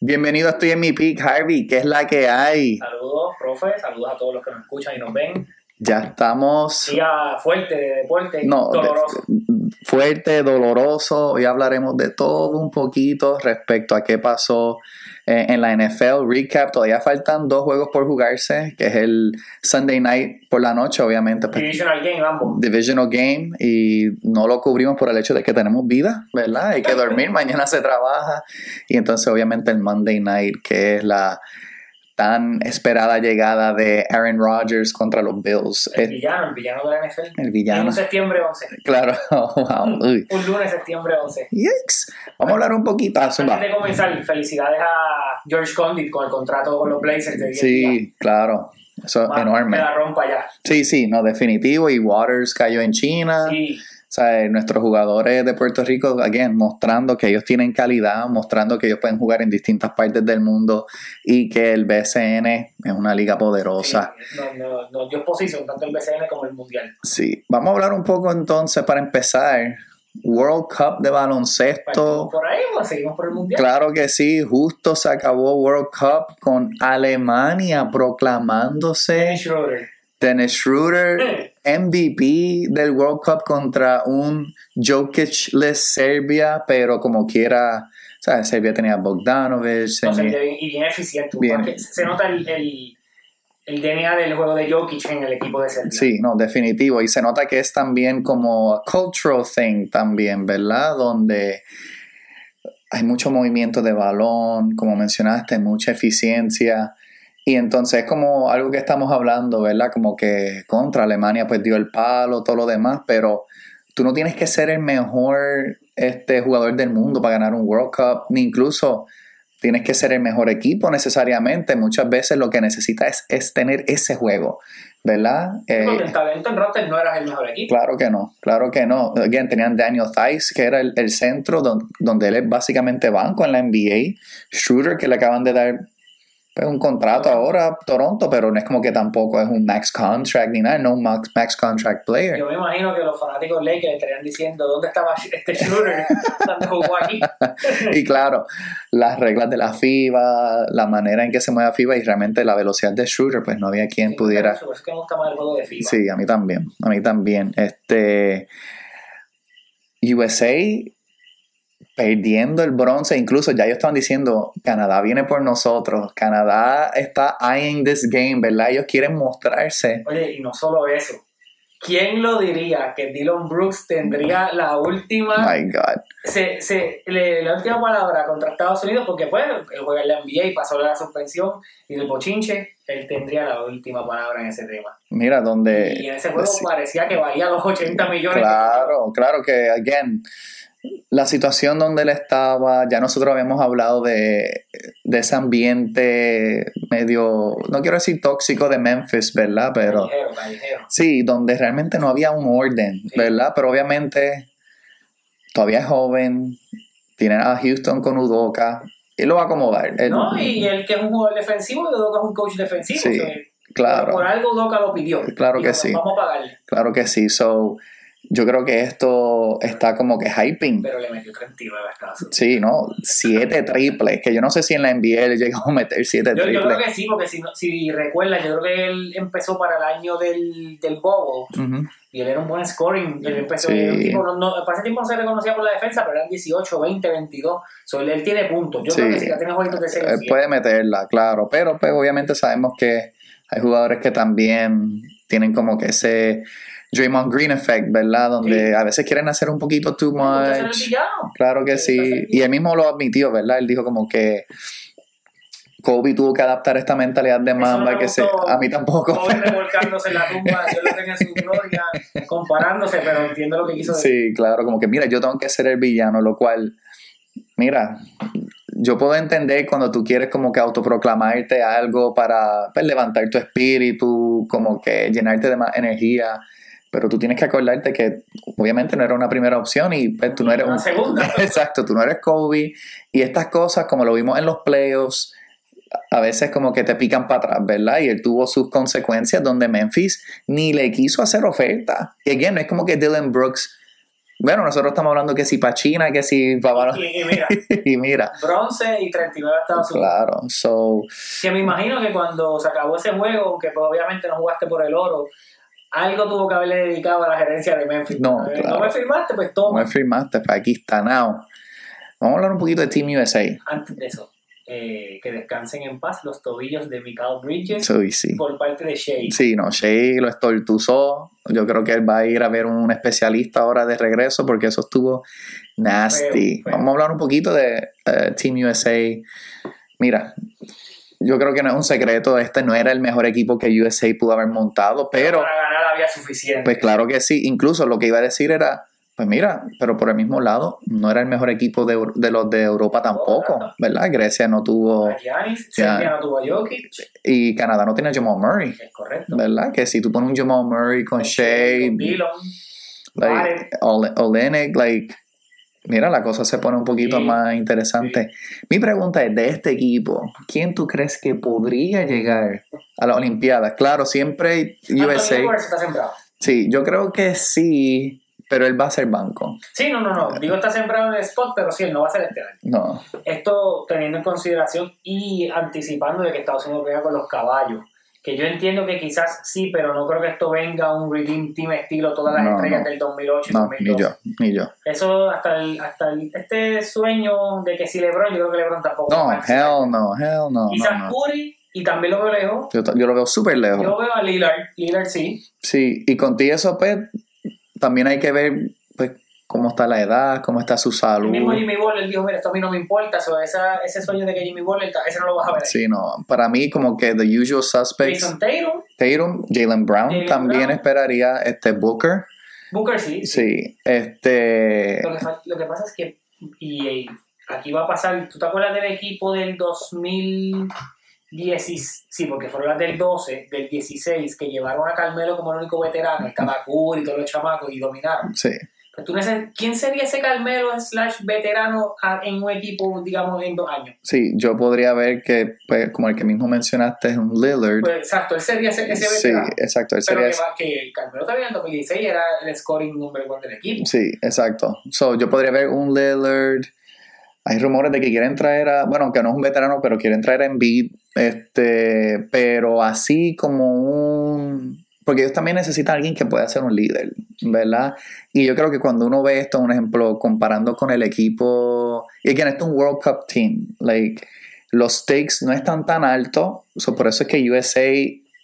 Bienvenido, estoy en mi peak, Harvey. ¿Qué es la que hay? Saludos, profe. Saludos a todos los que nos escuchan y nos ven. Ya estamos. Día fuerte de deporte. No, doloroso. de- fuerte, doloroso. Hoy hablaremos de todo un poquito respecto a qué pasó eh, en la NFL. Recap, todavía faltan dos juegos por jugarse, que es el Sunday night por la noche, obviamente. pues, Divisional game, ambos. Divisional Game y no lo cubrimos por el hecho de que tenemos vida, ¿verdad? Hay que dormir, mañana se trabaja y entonces obviamente el Monday Night que es la tan esperada llegada de Aaron Rodgers contra los Bills. El Es- villano, el villano de la NFL. el villano. Un septiembre 11. Claro, wow. uy. Un lunes, septiembre 11. Yikes. Vamos a hablar un poquito. Antes Zumba. de comenzar, felicidades a George Condit con el contrato con los Blazers de 10 días. Sí, claro. Eso es enorme. Que la rompa ya. Sí, sí, no, definitivo. Y Waters cayó en China. Sí. O sea, nuestros jugadores de Puerto Rico, again, mostrando que ellos tienen calidad, mostrando que ellos pueden jugar en distintas partes del mundo y que el BCN es una liga poderosa. sí. No, no, no dio posición tanto el BCN como el Mundial. Sí. Vamos a hablar un poco entonces para empezar. World Cup de baloncesto. Partimos por ahí, pues seguimos por el Mundial. Claro que sí, justo se acabó World Cup con Alemania proclamándose Dennis Schroeder. Dennis Schroeder MVP del World Cup contra un Jokic-less Serbia, pero como quiera, ¿sabes? Serbia tenía Bogdanovic, No sé, tenía- bien- y bien eficiente. Bien. Se nota el, el, el DNA del juego de Jokic en el equipo de Serbia. Sí, no, definitivo. Y se nota que es también como a cultural thing también, ¿verdad? Donde hay mucho movimiento de balón, como mencionaste, mucha eficiencia. Y entonces es como algo que estamos hablando, ¿verdad? Como que contra Alemania pues dio el palo, todo lo demás, pero tú no tienes que ser el mejor este, jugador del mundo para ganar un World Cup, ni incluso tienes que ser el mejor equipo necesariamente. Muchas veces lo que necesitas es, es tener ese juego, ¿verdad? Eh, Porque el talento en Raptors no era el mejor equipo. Claro que no, claro que no. Again, tenían Daniel Thies, que era el, el centro don- donde él es básicamente banco en la NBA. Schroeder, que le acaban de dar pues, un contrato ahora Toronto, pero no es como que tampoco es un max contract ni nada, no un max, max contract player. Yo me imagino que los fanáticos Lakers estarían diciendo dónde estaba este Schroeder cuando jugó aquí. Y claro, las reglas de la FIBA, la manera en que se mueve FIBA y realmente la velocidad de Schroeder, pues no había quien Sí, pudiera... Por eso es que me gusta más el juego de FIBA. Sí, a mí también, a mí también. Este USA perdiendo el bronce, incluso ya ellos estaban diciendo, Canadá viene por nosotros, Canadá está eyeing this game, ¿verdad? Ellos quieren mostrarse. Oye, y no solo eso. ¿Quién lo diría que Dylan Brooks tendría la última My God. se, se, le- la última palabra contra Estados Unidos, porque pues él juega en la NBA y pasó la suspensión y el bochinche, él tendría la última palabra en ese tema. Mira, y donde... en ese juego sí, parecía que valía los 80 millones. Claro, claro que, again, la situación donde él estaba, ya nosotros habíamos hablado de, de ese ambiente medio, no quiero decir tóxico de Memphis, ¿verdad? Pero... Callejero, callejero. Sí, donde realmente no había un orden, Sí. ¿verdad? Pero obviamente todavía es joven, tiene a Houston con Udoka, y lo va a acomodar. Él- No, y él que es un jugador defensivo, y Udoka es un coach defensivo. Sí, o sea, claro, Por algo Udoka lo pidió. Claro que Dijo, sí. Vamos a pagarle. claro que sí. So, yo creo que esto está como que hyping. Pero le metió 39 a Estados Unidos. Sí, ¿no? Siete triples, que yo no sé si en la NBA le llegó a meter siete Yo, yo creo triples. que sí, porque si, no- si recuerdas, yo creo que él empezó para el año del, del Bobo Ujú. y él era un buen scoring. Él empezó, Sí. un tipo, no, no, para ese tiempo no se reconocía por la defensa, pero eran 18, 20, 22. So, él, él tiene puntos. Yo Sí. creo que si ya tiene jueguitos de 6 Él puede meterla, claro, pero pues obviamente sabemos que hay jugadores que también tienen como que ese Draymond Green effect, ¿verdad? Donde Sí. a veces quieren hacer un poquito too much. Claro que Sí, Y él mismo lo admitió, ¿verdad? Él dijo como que Kobe tuvo que adaptar esta mentalidad de Mamba que se, a mí tampoco. Kobe revolcándose en la tumba, yo lo tenía en su gloria, comparándose, pero entiendo lo que quiso decir. Sí, claro, como que mira, yo tengo que ser el villano, lo cual, mira, yo puedo entender cuando tú quieres como que autoproclamarte algo para pues, levantar tu espíritu, como que llenarte de más energía, pero tú tienes que acordarte que obviamente no era una primera opción y pues, tú no eres Una un... segunda. Exacto, tú no eres Kobe y estas cosas como lo vimos en los playoffs, a veces como que te pican para atrás, ¿verdad? Y él tuvo sus consecuencias donde Memphis ni le quiso hacer oferta. Y again, no es como que Dylan Brooks. Bueno, nosotros estamos hablando que si para China, que si para... Y, y mira, y mira, bronce y 39 Estados Unidos. claro, so, Que me imagino que cuando se acabó ese juego, que pues obviamente no jugaste por el oro, algo tuvo que haberle dedicado a la gerencia de Memphis. No, claro. no me firmaste, pues no toma. me firmaste, pues aquí está, now. Vamos a hablar un poquito de Team USA. Antes de eso, eh, que descansen en paz los tobillos de Michael Bridges y sí. por parte de Shea. Sí, no, Shea lo estortuzó. Yo creo que él va a ir a ver un especialista ahora de regreso porque eso estuvo nasty. Feo, feo. Vamos a hablar un poquito de eh, Team USA. Mira, yo creo que no es un secreto, este no era el mejor equipo que USA pudo haber montado, pero Para ganar había suficiente. pues claro que sí. Incluso lo que iba a decir era, pues mira, pero por el mismo lado, no era el mejor equipo de, de los de Europa tampoco. ¿verdad? Grecia no tuvo, A Giannis, Ya. Serbia no tuvo a Jokic. y Canadá no tenía Jamal Murray. Es correcto. ¿Verdad? Que si tú pones un Jamal Murray con Shea, Con Dillon, like, Olenek, like, mira, la cosa se pone un poquito Sí, más interesante. Mi pregunta es, de este equipo, ¿quién tú crees que podría llegar a las Olimpiadas? Claro, siempre USA. Está. Sí, yo creo que sí, pero él va a ser banco. Sí, no, no, no. Digo, está sembrado en el spot, pero sí, él no va a ser este año. No, Esto teniendo en consideración y anticipando de que Estados Unidos venga con los caballos. Que yo entiendo que quizás sí, pero no creo que esto venga un Redeem Team estilo todas las No, estrellas no. del 2008 y no, 2012. ni yo, ni yo. Eso hasta el, hasta el- este sueño de que si LeBron, yo creo que LeBron tampoco. No, a hell no, hell no. Quizás. Curry, y también lo veo lejos. Yo, yo lo veo súper lejos. Yo veo a Lillard. Lillard sí. Sí, y contigo eso, pues, también hay que ver, cómo está la edad, cómo está su El salud. mismo Jimmy Butler dijo, mira, esto a mí no me importa. So, esa, ese sueño de que Jimmy Butler, ese no lo vas a ver. ahí. Sí, no, para mí como que the usual suspects, Jason Tatum, Tatum, Jalen Brown, también Brown. esperaría, este Booker, Booker sí. sí, este, Lo que, fa- lo que pasa es que, y, aquí va a pasar, ¿tú te acuerdas del equipo del 2010? Sí, porque fueron las del 12, del 16, que llevaron a Carmelo como el único veterano, estaba Curry y todos los chamacos y dominaron. sí, Pero ¿Quién sería ese Carmelo slash veterano en un equipo, digamos, en dos años? sí, yo podría ver que, pues, como el que mismo mencionaste es un Lillard, Pues exacto, él sería ese, ese sí, veterano. exacto, él Pero sería, que, va- que Carmelo también en 2016 era el scoring number one del equipo. sí, exacto, so, yo podría ver un Lillard, hay rumores de que quieren traer a, bueno, aunque no es un veterano, pero quieren traer a Embiid, este, pero así como un, porque ellos también necesitan a alguien que pueda ser un líder, ¿verdad? Y yo creo que cuando uno ve esto, un ejemplo, comparando con el equipo, y que esto es un World Cup team, like, los stakes no están tan altos, so por eso es que USA,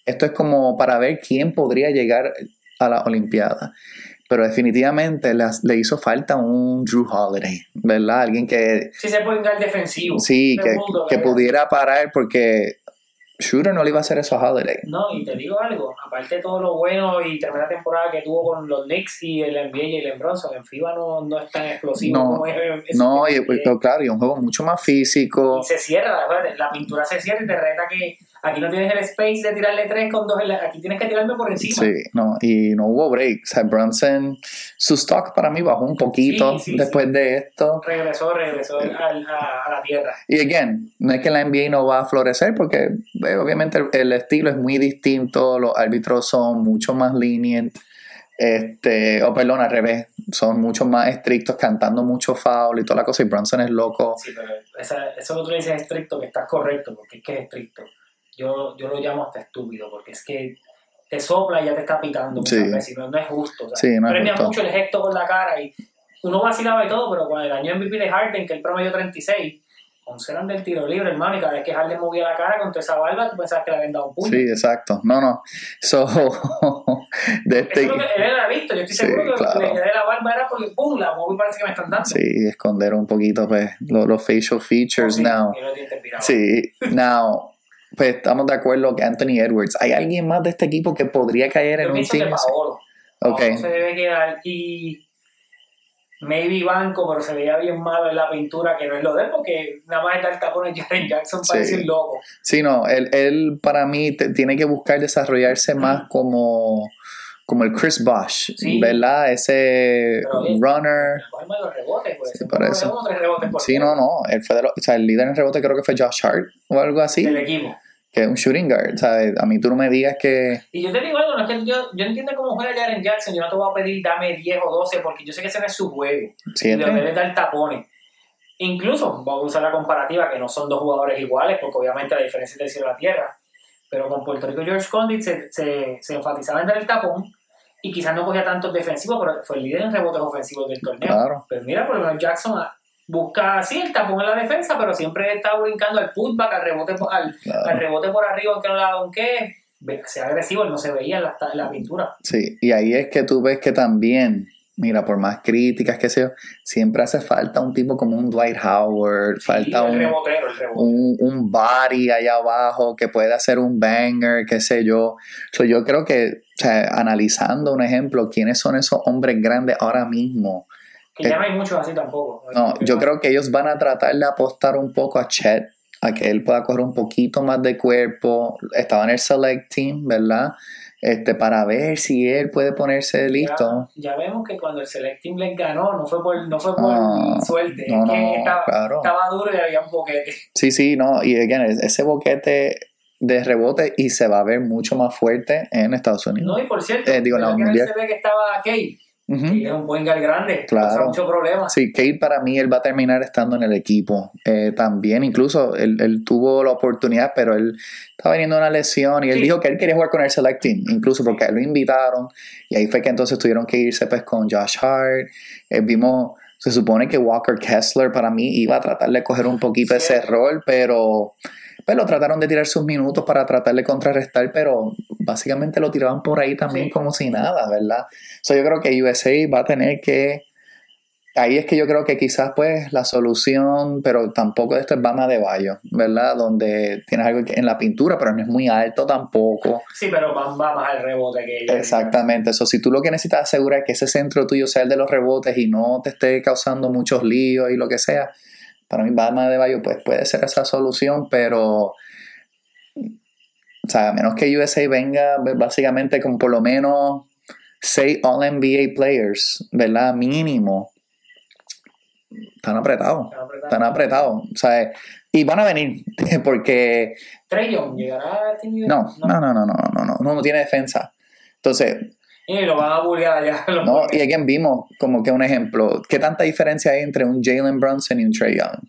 esto es como para ver quién podría llegar a la Olimpiada. Pero definitivamente le, le hizo falta un Drew Holiday, ¿verdad? Alguien que Sí se puede ir defensivo. Sí, que, Segundo, que pudiera parar porque Shooter no le iba a hacer eso a Holiday. No, y te digo algo, aparte de todo lo bueno y tremenda temporada que tuvo con los Knicks y el NBA y el Bronson, en FIBA no, no es tan explosivo No, como es, es- No, y, es- pues, claro, y un juego mucho más físico. y se cierra, la pintura se cierra y te reta que aquí no tienes el space de tirarle tres con dos, en la- aquí tienes que tirarme por encima. Sí, no, y no hubo break. O sea, Brunson, su stock para mí bajó un poquito Sí, sí, después de esto. Regresó, regresó al- a, a la tierra. Y again, no es que la NBA no va a florecer porque eh, obviamente el, el estilo es muy distinto, los árbitros son mucho más lenient, este, o perdón, al revés, son mucho más estrictos, cantando mucho foul y toda la cosa, y Brunson es loco. Sí, pero esa- eso que tú le dices estricto, que estás correcto, porque es que es estricto. Yo, yo lo llamo hasta estúpido, porque es que te sopla y ya te está pitando Sí. veces, no, no es justo. o sea, Sí, no es premia mucho el gesto con la cara y uno vacilaba y todo, pero cuando el año MVP de Harden, que el promedio 36, 11 eran del tiro libre, hermano, y cada vez que Harden movía la cara con toda esa barba, tú pensabas que le habían dado un puño. Sí, exacto. No, no. So, de Eso este, es lo que él era visto, yo estoy Sí, seguro que claro. le de la barba era porque ¡pum! la moví parece que me están dando. sí, esconder un poquito pues, lo- los facial features Oh, sí, now. los. Sí, now, pues estamos de acuerdo que Anthony Edwards. ¿Hay alguien más de este equipo que podría caer en un team? Paolo. Se debe quedar y maybe banco, pero se veía bien malo en la pintura, que no es lo de él, porque nada más está el tapón de Jaren Jackson Sí. parece un loco. Sí, no, él, él para mí te- tiene que buscar desarrollarse más como, como el Chris Bosh, Sí. ¿verdad? Ese Pero, runner. Cógeme los rebotes, pues. Sí, por eso. Rebotes por Sí, no, no. Él fue de o sea, el líder en rebote creo que fue Josh Hart o algo así, Del equipo. Que es un shooting guard. Sea, a mí tú no me digas que. Y yo te digo algo, no es que yo, yo entiendo cómo juega Jaren Jackson, yo no te voy a pedir dame 10 o 12 porque yo sé que ese no es su juego. Y Siete. lo debe dar tapones. Incluso, vamos a usar la comparativa, que no son dos jugadores iguales, porque obviamente la diferencia es del cielo a la tierra. Pero con Puerto Rico, George Condit se, se, se enfatizaba en dar el tapón y quizás no cogía tantos defensivos, pero fue el líder en rebotes ofensivos del torneo. Claro. Pero mira, por lo menos Jackson busca así el tapón en la defensa, pero siempre está brincando al putback, al rebote, por- al, Claro. al rebote por arriba, aunque no la. Sea agresivo, él no se veía en la, en la pintura. Sí, y ahí es que tú ves que también, mira, por más críticas que sea, siempre hace falta un tipo como un Dwight Howard, falta el un, rebotero, el rebote. un, un body allá abajo que puede hacer un banger, qué sé yo. So, yo creo que, o sea, analizando un ejemplo, ¿quiénes son esos hombres grandes ahora mismo? Que ya no hay muchos así tampoco. No, yo creo que ellos van a tratar de apostar un poco a Chet, a que él pueda coger un poquito más de cuerpo. Estaba en el select team, ¿verdad? Este, para ver si él puede ponerse listo. Ya, ya vemos que cuando el Select Team les ganó, no fue por, no fue por No, suerte, no, es que no, estaba, claro. estaba duro y había un boquete. Sí, sí, no. Y again, ese boquete de rebote y se va a ver mucho más fuerte en Estados Unidos. No, y por cierto, Eh, digo, ¿verdad no, mundial. se ve que estaba Kate, Que es un buen gal grande, Claro. causa mucho problema. Sí, Kate para mí él va a terminar estando en el equipo eh, también. Incluso él, él tuvo la oportunidad, pero él estaba viniendo una lesión y él Sí. dijo que él quería jugar con el Select Team, incluso porque él lo invitaron y ahí fue que entonces tuvieron que irse pues con Josh Hart. Eh, vimos, se supone que Walker Kessler para mí iba a tratar de coger un poquito ese Cierto. rol, pero pues lo trataron de tirar sus minutos para tratar de contrarrestar, pero básicamente lo tiraban por ahí también Sí. como si nada, ¿verdad? So, yo creo que USA va a tener que ahí es que yo creo que quizás pues la solución, pero tampoco esto es Bama de Bayo, ¿verdad? Donde tienes algo en la pintura, pero no es muy alto tampoco. Sí, pero va, más al rebote que ellos. Exactamente, eso si tú lo que necesitas asegurar es que ese centro tuyo sea el de los rebotes y no te esté causando muchos líos y lo que sea, para mí Bama de Bayo pues puede ser esa solución, pero o sea, a menos que USA venga pues, básicamente con por lo menos seis All-NBA players, ¿verdad? Mínimo. Están apretados, están apretados. O sea, y van a venir, porque Trey Young llegará al team no, no, no, no, no, no, no, no, no tiene defensa. Entonces, Y lo van a bullear allá. no, y again vimos como que un ejemplo, ¿qué tanta diferencia hay entre un Jalen Brunson y un Trey Young?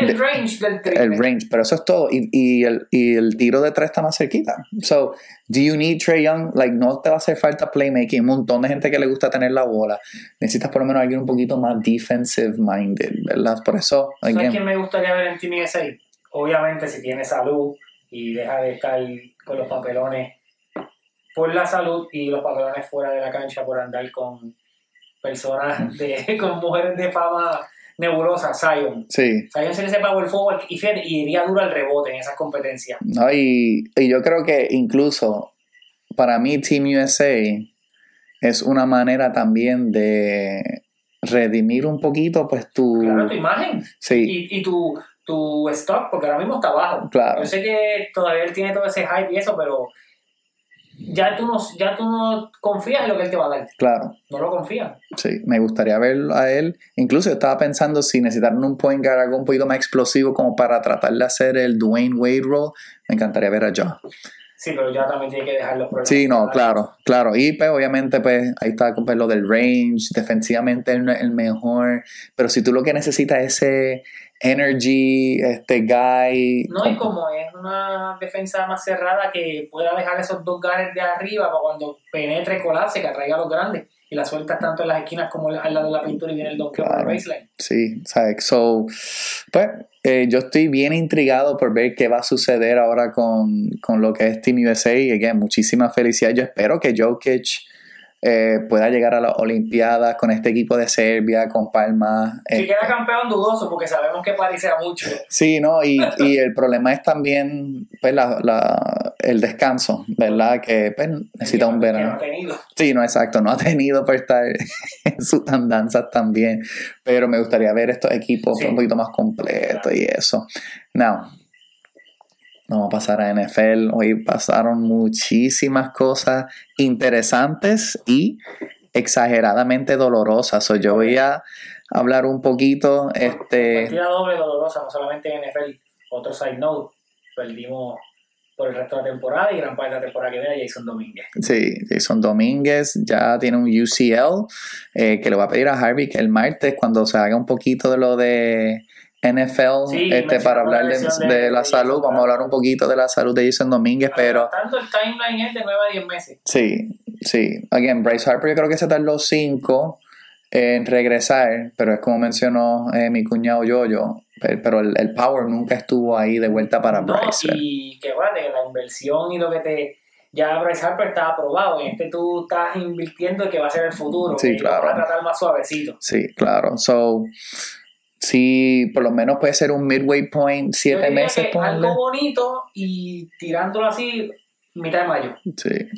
el range del triple. El range, pero eso es todo. Y, y, el, y el tiro de tres está más cerquita. So, do you need Trey Young? Like, no te va a hacer falta playmaking. Un montón de gente que le gusta tener la bola. Necesitas por lo menos alguien un poquito más defensive minded, ¿verdad? Por eso, ¿Sabes again, quién me gustaría ver en Team USA? Obviamente, si tiene salud y deja de estar con los papelones por la salud y los papelones fuera de la cancha por andar con personas, de, con mujeres de fama nebulosa, Zion. sí. Zion se le sepa el forward y, fíjate, y iría duro al rebote en esas competencias. ¿no? Y, y yo creo que incluso para mí Team USA es una manera también de redimir un poquito pues tu... Claro, tu imagen sí, y, y tu, tu stock, porque ahora mismo está bajo. claro, Yo sé que todavía él tiene todo ese hype y eso, pero ya tú no, ya tú no confías en lo que él te va a dar. claro. No lo confías. Sí, me gustaría verlo a él. Incluso yo estaba pensando si necesitaran un point guard algo un poquito más explosivo como para tratar de hacer el Dwayne Wade role. Me encantaría ver a Ja. Sí, pero ya también tiene que dejar los problemas. Sí, no, claro, claro. Y pues obviamente pues ahí está pues, lo del range, defensivamente él no es el mejor, pero si tú lo que necesitas es ese energy, este guy. No, y como es una defensa más cerrada que pueda dejar esos dos guards de arriba para cuando penetre, colapse, que atraiga a los grandes. Y la sueltas tanto en las esquinas como al lado de la pintura y viene el donkeo por Claro. el baseline. Sí, ¿sabes? So, pues eh, yo estoy bien intrigado por ver qué va a suceder ahora con, con lo que es Team USA. Y again, muchísima felicidad. Yo espero que Jokic eh, pueda llegar a las Olimpiadas con este equipo de Serbia, con Palma. Si eh, queda campeón dudoso, porque sabemos que París será mucho. Sí, no, y, y el problema es también pues, la, la- el descanso, ¿verdad? Que pues, necesita un Que no verano. ha tenido. Sí, no, exacto, no ha tenido por estar en sus andanzas también, pero me gustaría ver estos equipos Sí. un poquito más completos y eso. Now, vamos a pasar a NFL. Hoy pasaron muchísimas cosas interesantes y exageradamente dolorosas. So, yo voy a hablar un poquito. Este, Partida doble dolorosa, no solamente en NFL. Otro side note, perdimos por el resto de la temporada y gran parte de la temporada que viene Jason Domínguez. Sí, Jason Domínguez ya tiene un UCL eh, que le va a pedir a Harvey que el martes, cuando se haga un poquito de lo de NFL, Sí, este, para hablar de, lesión de de- la de salud, vamos a hablar un poquito de la salud de Jason Domínguez, pero Tanto el timeline es de 9 a 10 meses. sí, sí. Again, Bryce Harper yo creo que se tardó cinco en regresar, pero es como mencionó eh, mi cuñado Yoyo, pe- pero el, el power nunca estuvo ahí de vuelta para No, Bryce. y que que la inversión y lo que te. Ya Bryce Harper está aprobado. En este tú estás invirtiendo que va a ser el futuro. Sí, claro. vas a tratar más suavecito. Sí, claro. So, sí, por lo menos puede ser un midway point, siete meses, que algo bonito y tirándolo así, mitad de mayo. Sí.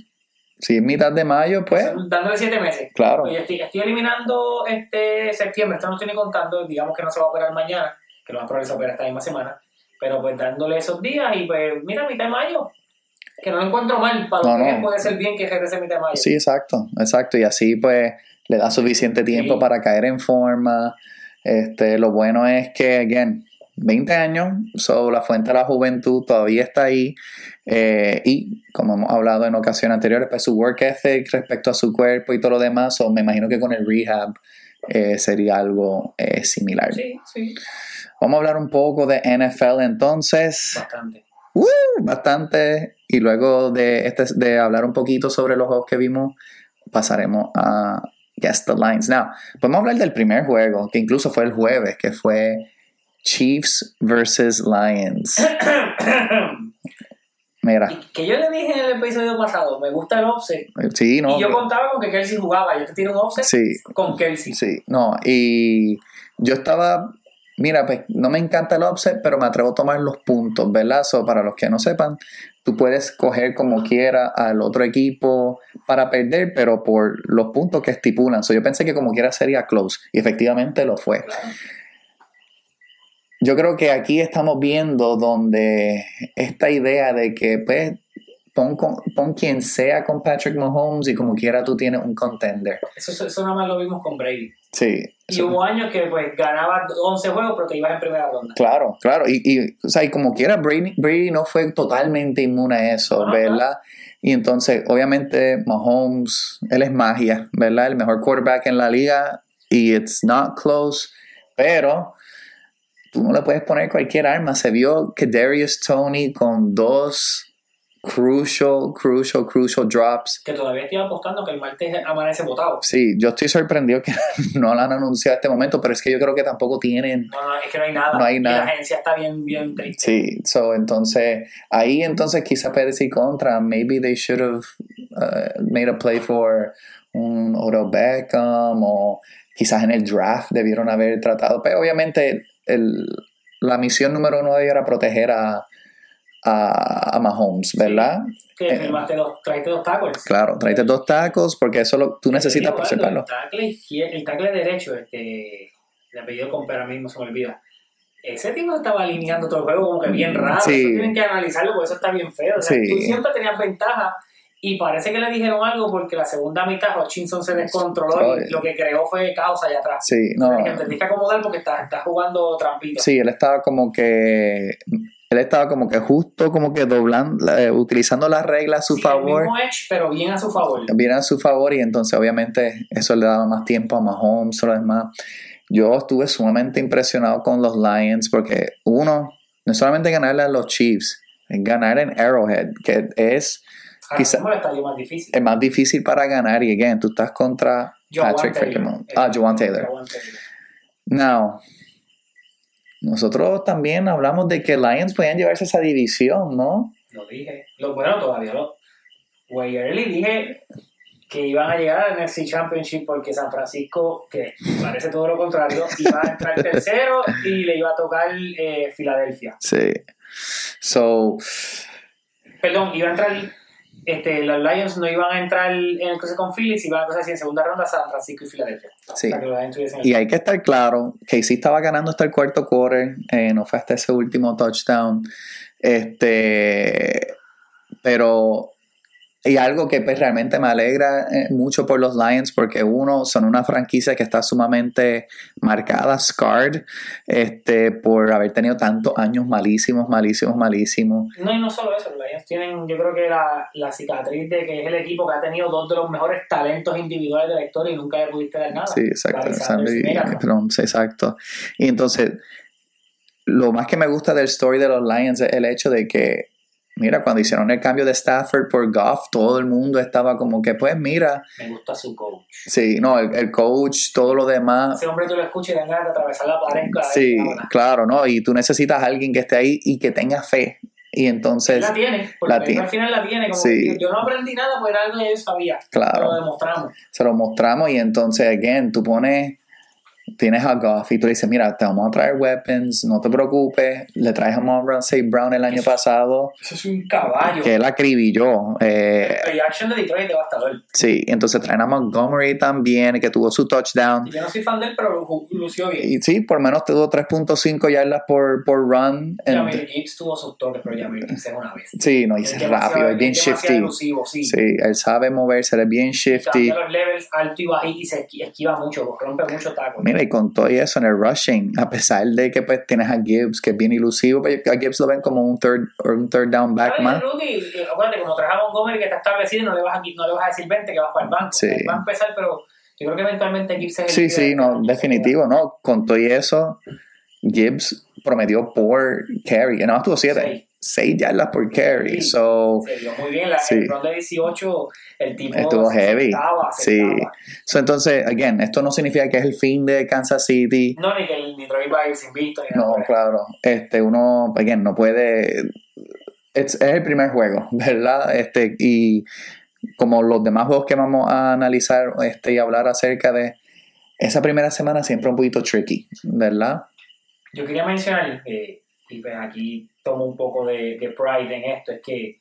Si es mitad de mayo, pues, Dándole 7 meses. claro. Oye, estoy, estoy eliminando este septiembre, esto no estoy ni contando, digamos que no se va a operar mañana, que lo más probable se opera esta misma semana, pero pues dándole esos días y pues mira, mitad de mayo, que no lo encuentro mal, para lo No, que no. es, puede ser bien que regrese mitad de mayo. Sí, exacto, exacto. Y así, pues, le da suficiente tiempo Sí. para caer en forma. Este, lo bueno es que, again, 20 años, so, la fuente de la juventud todavía está ahí. eh, y como hemos hablado en ocasiones anteriores, pues su work ethic respecto a su cuerpo y todo lo demás, so, me imagino que con el rehab eh, sería algo eh, similar. Sí, sí, Vamos a hablar un poco de NFL entonces. bastante. ¡Woo! bastante. Y luego de, este, de hablar un poquito sobre los juegos que vimos, pasaremos a Guess the Lines. Now, podemos hablar del primer juego, que incluso fue el jueves, que fue Chiefs versus Lions. Mira, que yo le dije en el episodio pasado, me gusta el offset. sí, no. y yo contaba con que Kelsey jugaba, yo te tiro un offset Sí, con Kelsey. sí, no. Y yo estaba, mira, pues no me encanta el offset, pero me atrevo a tomar los puntos, ¿verdad? So, para los que no sepan, tú puedes coger como quiera al otro equipo para perder, pero por los puntos que estipulan. So, yo pensé que como quiera sería close, y efectivamente lo fue. Yo creo que aquí estamos viendo donde esta idea de que, pues, pon, con- pon quien sea con Patrick Mahomes y como quiera tú tienes un contender. Eso, eso nada más lo vimos con Brady. Sí. Y hubo años que pues ganabas 11 juegos, pero te ibas en primera ronda. Claro, claro. Y, y, o sea, y como quiera, Brady, Brady no fue totalmente inmune a eso, No, no, ¿verdad? Y entonces, obviamente, Mahomes, él es magia, ¿verdad? El mejor quarterback en la liga y it's not close, pero tú no le puedes poner cualquier arma. Se vio que Darius Tony con dos crucial, crucial, crucial drops. Que todavía estoy apostando que el martes amanece votado. Sí, yo estoy sorprendido que no lo han anunciado a este momento, pero es que yo creo que tampoco tienen No, no, es que no hay nada. No hay Y nada. la agencia está bien, bien triste. Sí, so entonces ahí entonces quizá puede decir contra, maybe they should have uh, made a play for un Odell Beckham o quizás en el draft debieron haber tratado, pero obviamente el, la misión número uno de ellos era proteger a, a, a Mahomes, ¿verdad? Que Eh, firmaste dos, traiste dos tackles. Claro, tráete dos tacos porque eso lo, tú necesitas algo, separarlo. El tackle, el tackle derecho, este, el apellido con ahora mismo se me olvida. Ese tipo estaba alineando todo el juego como que bien raro. Sí. Eso tienen que analizarlo porque eso está bien feo. O sea, Sí. Tú siempre tenías ventaja y parece que le dijeron algo porque la segunda mitad Hutchinson se descontroló y lo que creó fue caos allá atrás. Sí, no. Te tienes que acomodar porque estás estás jugando trampito. Sí, él estaba como que él estaba como que justo como que doblando, eh, utilizando las reglas a su Sí, favor. El mismo edge, pero bien a su favor. viene a su favor y entonces obviamente eso le daba más tiempo a Mahomes lo demás. Yo estuve sumamente impresionado con los Lions porque uno, no es solamente ganarle a los Chiefs, es ganar en Arrowhead, que es Ahora Quizá- mismo el estadio más difícil. el más difícil para ganar y again, tú estás contra Joan Patrick Taylor. Ah, Joan Taylor. Joan Taylor. Now, nosotros también hablamos de que Lions podían llevarse esa división, ¿no? Lo dije. Lo bueno todavía lo. Way early dije que iban a llegar al NFC Championship porque San Francisco, que parece todo lo contrario, iba a entrar tercero y le iba a tocar eh, Filadelfia. Sí. So, Perdón, iba a entrar. Este, los Lions no iban a entrar en el cruce con Phillies, iban a cruzar así en segunda ronda San Francisco y Filadelfia. Sí. Que Y hay que estar claro, Casey estaba ganando hasta el cuarto quarter, eh, no fue hasta ese último touchdown. Este, pero y algo que pues, realmente me alegra eh, mucho por los Lions, porque uno, son una franquicia que está sumamente marcada, scarred, este, por haber tenido tantos años malísimos, malísimos, malísimos. No, y no solo eso, los Lions tienen, yo creo que la, la cicatriz de que es el equipo que ha tenido dos de los mejores talentos individuales de la historia y nunca le pudiste dar nada. Sí, exacto. exacto. Y entonces, lo más que me gusta del story de los Lions es el hecho de que Mira, cuando hicieron el cambio de Stafford por Goff, todo el mundo estaba como que, pues mira. Me gusta su coach. Sí, no, el, coach, todo lo demás. Ese hombre tú lo escuchas y dan ganas de atravesar la pared. Sí, claro, ¿no? Y tú necesitas a alguien que esté ahí y que tenga fe. Y entonces. La tiene, porque la tiene. al final la tiene. Como sí. yo no aprendí nada, pues era algo que yo sabía. Claro. Lo demostramos. Se lo mostramos y entonces, again, tú pones tienes a Goff y tú le dices, mira, te vamos a traer weapons, no te preocupes, le traes a Monroe Brown el año pasado. Eso es un caballo. Que él acribilló. Eh, el action de Detroit devastador. Sí, entonces traen a Montgomery también, que tuvo su touchdown. yo no soy fan de él, pero lució bien. Y sí, por menos tuvo 3.5 yardas por, por run. Jamie Gibbs tuvo sus toques, pero Jamie Gibbs es una vez. Sí, no, y es rápido, es bien shifty. sí. sí, él sabe moverse, es bien shifty. los levels alto y bajito y se esquiva mucho, rompe mucho tacos y con todo eso en el rushing, a pesar de que pues tienes a Gibbs, que es bien ilusivo, pues, a Gibbs lo ven como un third, un third down back más. Acuérdate, como traes a Montgomery que está establecido, no le vas a, no le vas a decir 20 que vas para el banco. Sí. Va a empezar, pero yo creo que eventualmente Gibbs es Sí, sí, no, definitivo, ¿no? Con todo eso, Gibbs prometió por carry, no, estuvo 7. 6 yardas por carry. so, se vio muy bien. La, sí. El de 18, el tipo estuvo heavy. sí. So, entonces, again, esto no significa que es el fin de Kansas City. No, ni que el Detroit va a ir sin visto. no, claro. Este, uno, again, no puede. Es, es el primer juego, ¿verdad? Este, y como los demás juegos que vamos a analizar este, y hablar acerca de esa primera semana, siempre un poquito tricky, ¿verdad? Yo quería mencionar, eh, y pues aquí tomo un poco de, pride en esto, es que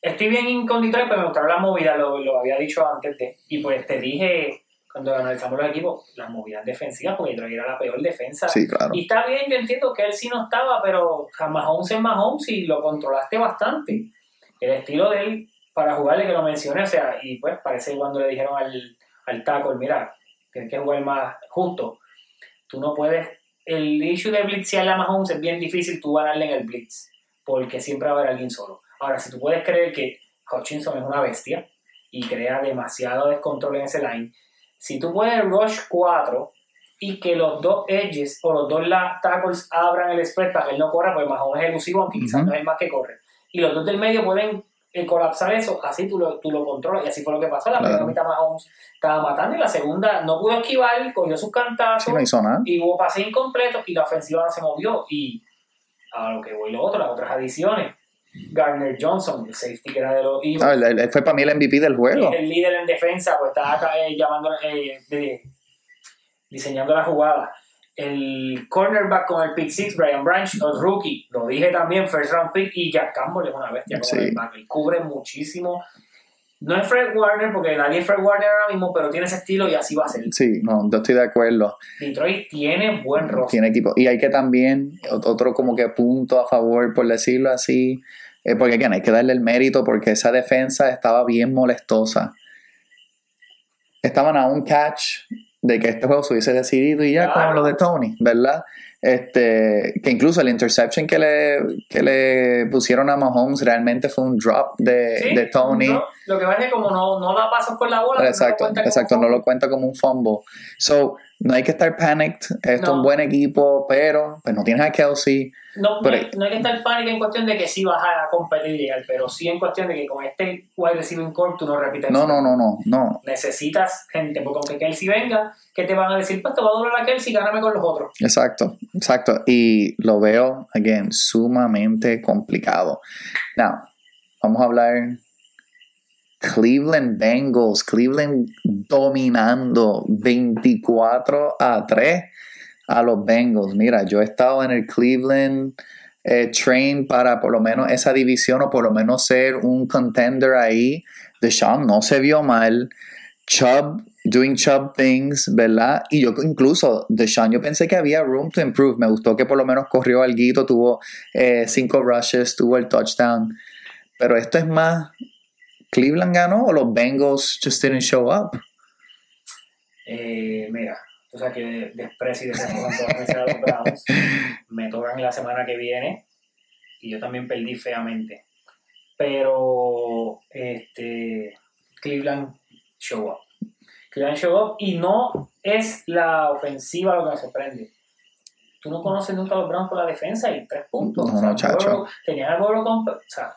estoy bien incógnito, pero me gusta la movida, lo, lo, había dicho antes, de, y pues te dije cuando analizamos los equipos, las movidas defensivas, porque Detroit era la peor defensa. Sí, claro. Y está bien, yo entiendo que él sí no estaba, pero Mahomes es Mahomes y lo controlaste bastante. El estilo de él para jugarle, que lo mencioné, o sea, y pues parece cuando le dijeron al, al tackle, mira, tienes que jugar más justo. Tú no puedes el issue de blitzear a Mahomes es bien difícil tú ganarle en el blitz, porque siempre va a haber alguien solo. Ahora, si tú puedes creer que Hutchinson es una bestia y crea demasiado descontrol en ese line, si tú puedes rush 4 y que los dos edges o los dos tackles abran el spread para que él no corra, pues Mahomes es elusivo, aunque quizás no es el más que corre. Y los dos del medio pueden el colapsar eso, así tú lo, tú lo controlas. Y así fue lo que pasó. La primera mitad Mahomes estaba matando y la segunda no pudo esquivar, cogió sus cantazos. Y hubo pase incompleto y la ofensiva no se movió. Y a lo que voy lo otro, las otras adiciones. Gardner Johnson, el safety que era de los ah, él, fue para mí el MVP del juego. El líder en defensa, pues estaba acá, eh, llamando, eh, diseñando la jugada el cornerback con el pick six, Brian Branch, el rookie, lo dije también, first round pick, y Jack Campbell es una bestia Él cubre muchísimo. No es Fred Warner, porque nadie es Fred Warner ahora mismo, pero tiene ese estilo y así va a ser. Sí, no, yo estoy de acuerdo. Detroit tiene buen rostro. Tiene equipo. Y hay que también, otro como que punto a favor, por decirlo así, eh, porque again, hay que darle el mérito porque esa defensa estaba bien molestosa. Estaban a un catch de que este juego se hubiese decidido y ya como lo de Tony, ¿verdad? Este, que incluso el interception que le, que le pusieron a Mahomes realmente fue un drop de, de Tony. lo que pasa es que como no, no da pasos con la bola, exacto, no exacto, no lo cuenta como un fumble. So, no hay que estar panicked, esto es un buen equipo, pero pues no tienes a Kelsey. No, no, hay, que estar panicked en cuestión de que sí vas a competir pero sí en cuestión de que con este wide receiving core tú no repites. No, no, no, no, no. Necesitas gente, porque aunque Kelsey venga, ¿qué te van a decir? Pues te va a durar a Kelsey, gáname con los otros. Exacto, exacto. Y lo veo, again, sumamente complicado. Now, vamos a hablar Cleveland Bengals, Cleveland dominando 24 a 3 a los Bengals. Mira, yo he estado en el Cleveland eh, train para por lo menos esa división o por lo menos ser un contender ahí. Deshaun no se vio mal. Chubb doing chub things, ¿verdad? Y yo incluso, Deshaun, yo pensé que había room to improve. Me gustó que por lo menos corrió algo, tuvo eh, cinco rushes, tuvo el touchdown. Pero esto es más, ¿Cleveland ganó o los Bengals just didn't show up? Eh, mira, o sea que desprecio y desaprobación a los Browns. Me tocan la semana que viene y yo también perdí feamente. Pero este Cleveland show up. Cleveland show up y no es la ofensiva lo que me sorprende. Tú no conoces nunca a los Browns por la defensa y tres puntos. No, no, chacho. Tenían al con, o sea,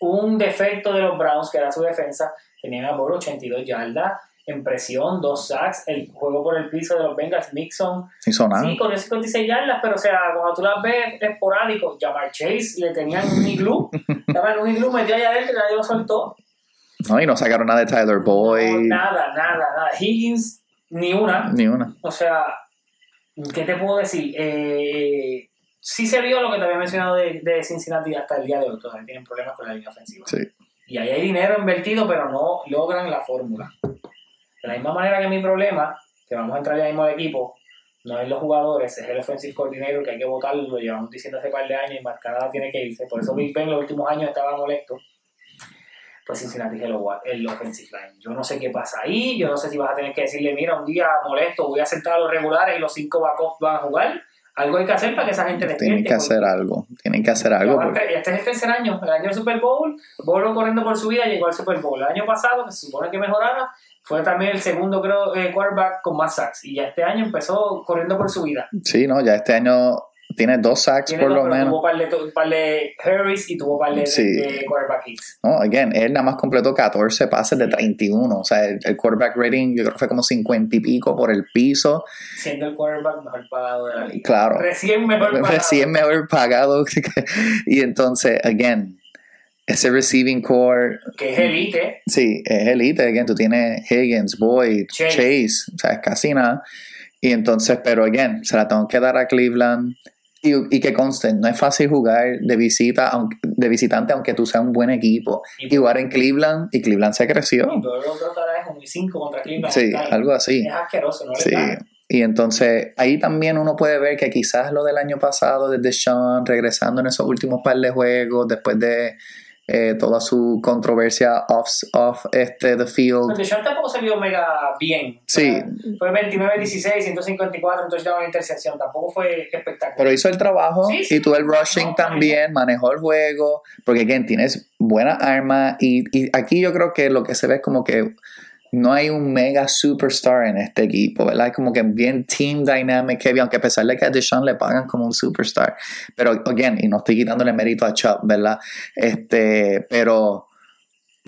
un defecto de los Browns que era su defensa. Tenían al Boro 82 yardas en presión, dos sacks, el juego por el piso de los Bengals. Hizo nada. Sí, con 56 yardas, pero o sea, cuando tú las ves esporádicos, Jamar Chase le tenían un iglú, estaba en un iglú, metió allá adentro y nadie lo soltó. No, y no sacaron nada de Tyler Boyd. nada, nada, nada. Higgins, ni una. Ni una. O sea, ¿qué te puedo decir? Eh, sí se vio lo que te había mencionado de, de Cincinnati hasta el día de hoy. Todavía tienen problemas con la línea ofensiva. Sí. Y ahí hay dinero invertido, pero no logran la fórmula. De la misma manera que mi problema, que vamos a entrar ya mismo al equipo, no es los jugadores, es el offensive coordinator que hay que votarlo, lo llevamos diciendo hace par de años y más Canadá tiene que irse. Por eso Big Ben los últimos años estaba molesto. Pues Cincinnati es el, offensive line. Yo no sé qué pasa ahí, yo no sé si vas a tener que decirle, mira, un día molesto, voy a sentar a los regulares y los cinco backups van a jugar. Algo hay que hacer para que esa gente despierte. Tienen que hacer algo, tienen que hacer algo. Este es el tercer año, el año del Super Bowl, Bolo corriendo por su vida llegó al Super Bowl. El año pasado, que se supone que mejorara, fue también el segundo, creo, eh, quarterback con más sacks. Y ya este año empezó corriendo por su vida. Sí, no, ya este año tiene dos sacks por lo menos. Tuvo par de, par de Harris y tuvo par de, de, quarterback hits. No, again, él nada más completó 14 pases de 31. O sea, el, quarterback rating yo creo que fue como 50 y pico por el piso. Siendo el quarterback mejor pagado de la liga. Claro. Recién mejor pagado. Recién mejor pagado. y entonces, again, ese receiving core. Que es elite. Sí, es elite. Again, tú tienes Higgins, Boyd, Chase. o sea, es casi nada. Y entonces, pero again, se la tengo que dar a Cleveland. Y, y, que conste, no es fácil jugar de visita, aunque, de visitante, aunque tú seas un buen equipo. Y, jugar en Cleveland, y Cleveland se creció. Y todo lo es un 5 contra Cleveland. Sí, algo así. Es asqueroso, ¿no? Sí. Y entonces ahí también uno puede ver que quizás lo del año pasado, desde Sean, regresando en esos últimos par de juegos, después de eh, toda su controversia off, off este, the field. Pero Sean tampoco se vio mega bien. Sí. Fue 29-16, 154, entonces ya una intercepción. Tampoco fue espectacular. Pero hizo el trabajo y tuvo el rushing también, manejó el juego, porque again, tienes buena arma y, y aquí yo creo que lo que se ve es como que no hay un mega superstar en este equipo, ¿verdad? Es como que bien team dynamic heavy, aunque a pesar de que a Deshaun le pagan como un superstar. Pero, again, y no estoy quitándole mérito a Chubb, ¿verdad? Este, pero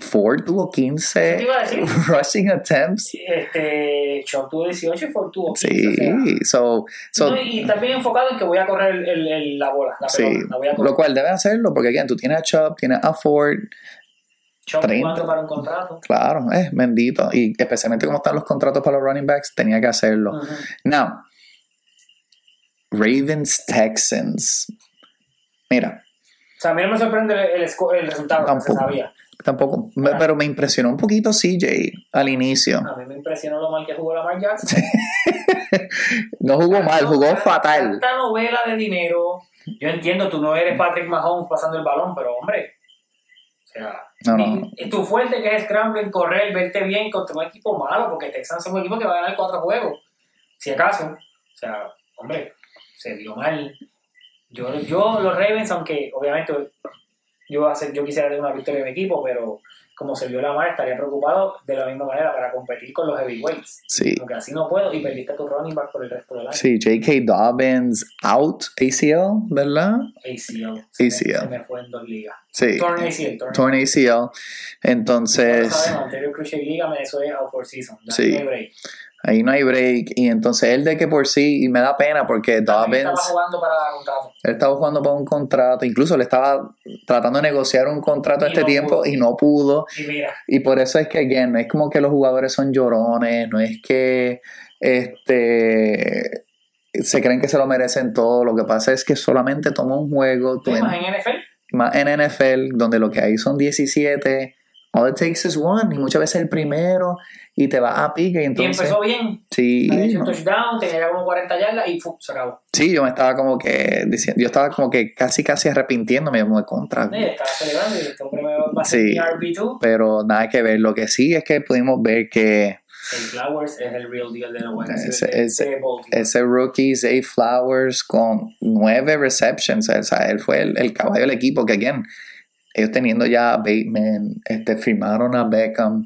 Ford tuvo 15 rushing attempts. Este, Chubb tuvo 18 y Ford tuvo 15. Sí, so, so, y también enfocado en que voy a correr el, el, la bola, la sí, pelota, la voy a correr. Lo cual debe hacerlo, porque, again, tú tienes a Chubb, tienes a Ford, 30. para un contrato. Claro, es bendito. Y especialmente como están los contratos para los running backs, tenía que hacerlo. Now, Ravens Texans. Mira. O sea, a mí no me sorprende el, el, resultado, tampoco, se sabía. Tampoco, pero me impresionó un poquito CJ al inicio. A mí me impresionó lo mal que jugó la Mark Jackson. no jugó mal, jugó fatal. Esta novela de dinero. Yo entiendo, tú no eres Patrick Mahomes pasando el balón, pero hombre, sea, no, tu fuerte que es scrambling, correr, verte bien contra un equipo malo, porque Texans es un equipo que va a ganar cuatro juegos, si acaso. O sea, hombre, se dio mal. Yo, yo los Ravens, aunque obviamente yo, hacer, yo quisiera tener una victoria en mi equipo, pero como se vio la mar, estaría preocupado de la misma manera para competir con los heavyweights. Sí. Porque así no puedo y perdiste tu running back por el resto del año. Sí, J.K. Dobbins out ACL, ¿verdad? ACL. ACL. Se me fue en dos ligas. Sí. Torn ACL. Torn, ACL. Entonces. No sabemos, anterior Crucial Liga me eso es out for season. Sí. Ahí no hay break. Y entonces él de que por sí, y me da pena porque Dobbins. Estaba jugando para contrato. Él estaba jugando para un contrato. Incluso le estaba tratando de negociar un contrato a este tiempo y no pudo. Y mira. Y por eso es que, again, no es como que los jugadores son llorones, no es que este se creen que se lo merecen todo. Lo que pasa es que solamente toma un juego. más en NFL? Más en NFL, donde lo que hay son 17 all it takes is one. Y muchas veces el primero y te va a pique. Y Y entonces, empezó bien. sí, Había no. touchdown, tenía como 40 yardas y ¡fum! se acabó. sí, yo me estaba como que diciendo, yo estaba como que casi casi arrepintiéndome como de contra. Y estaba celebrando y este hombre me va a Sí. mi RB2. Pero nada que ver. Lo que sí es que pudimos ver que El Flowers es el real deal de los buenos. Ese- ese- ese rookie Zay Flowers con nueve receptions, o sea, él fue el, el caballo del equipo que, again, ellos teniendo ya a Bateman, este, firmaron a Beckham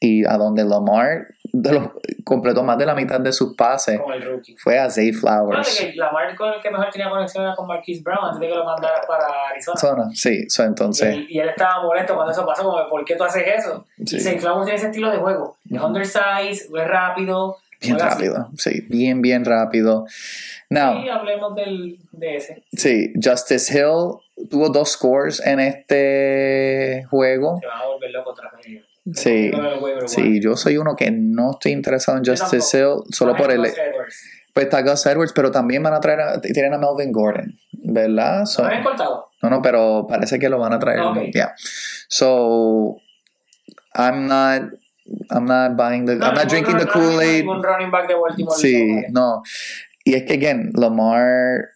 y a donde Lamar de los- completó más de la mitad de sus pases Con el rookie. fue a Zay Flowers. que Lamar con el que mejor tenía conexión era con Marquise Brown antes de que lo mandara para Arizona. Zona, Sí, so, entonces, y él estaba molesto cuando eso pasó, como, ¿por qué tú haces eso? Sí. Y Zay Flowers tiene ese estilo de juego. Es undersized, es rápido. bien así. rápido, sí, bien, bien rápido. Now, Y hablemos del, de ese. sí, Justice Hill tuvo dos scores en este juego. Se va a volver loco otra vez. Sí. Sí, yo soy uno que no estoy interesado en Justice Hill solo por el... Pues está Gus Edwards, pero también van a traer a, tienen a Melvin Gordon, ¿verdad? So- ¿No cortado? no, no, pero parece que lo van a traer. Ok. Yeah. So, I'm not, I'm not buying the, I'm not drinking the Kool-Aid. Sí, no. Y es que, again, Lamar,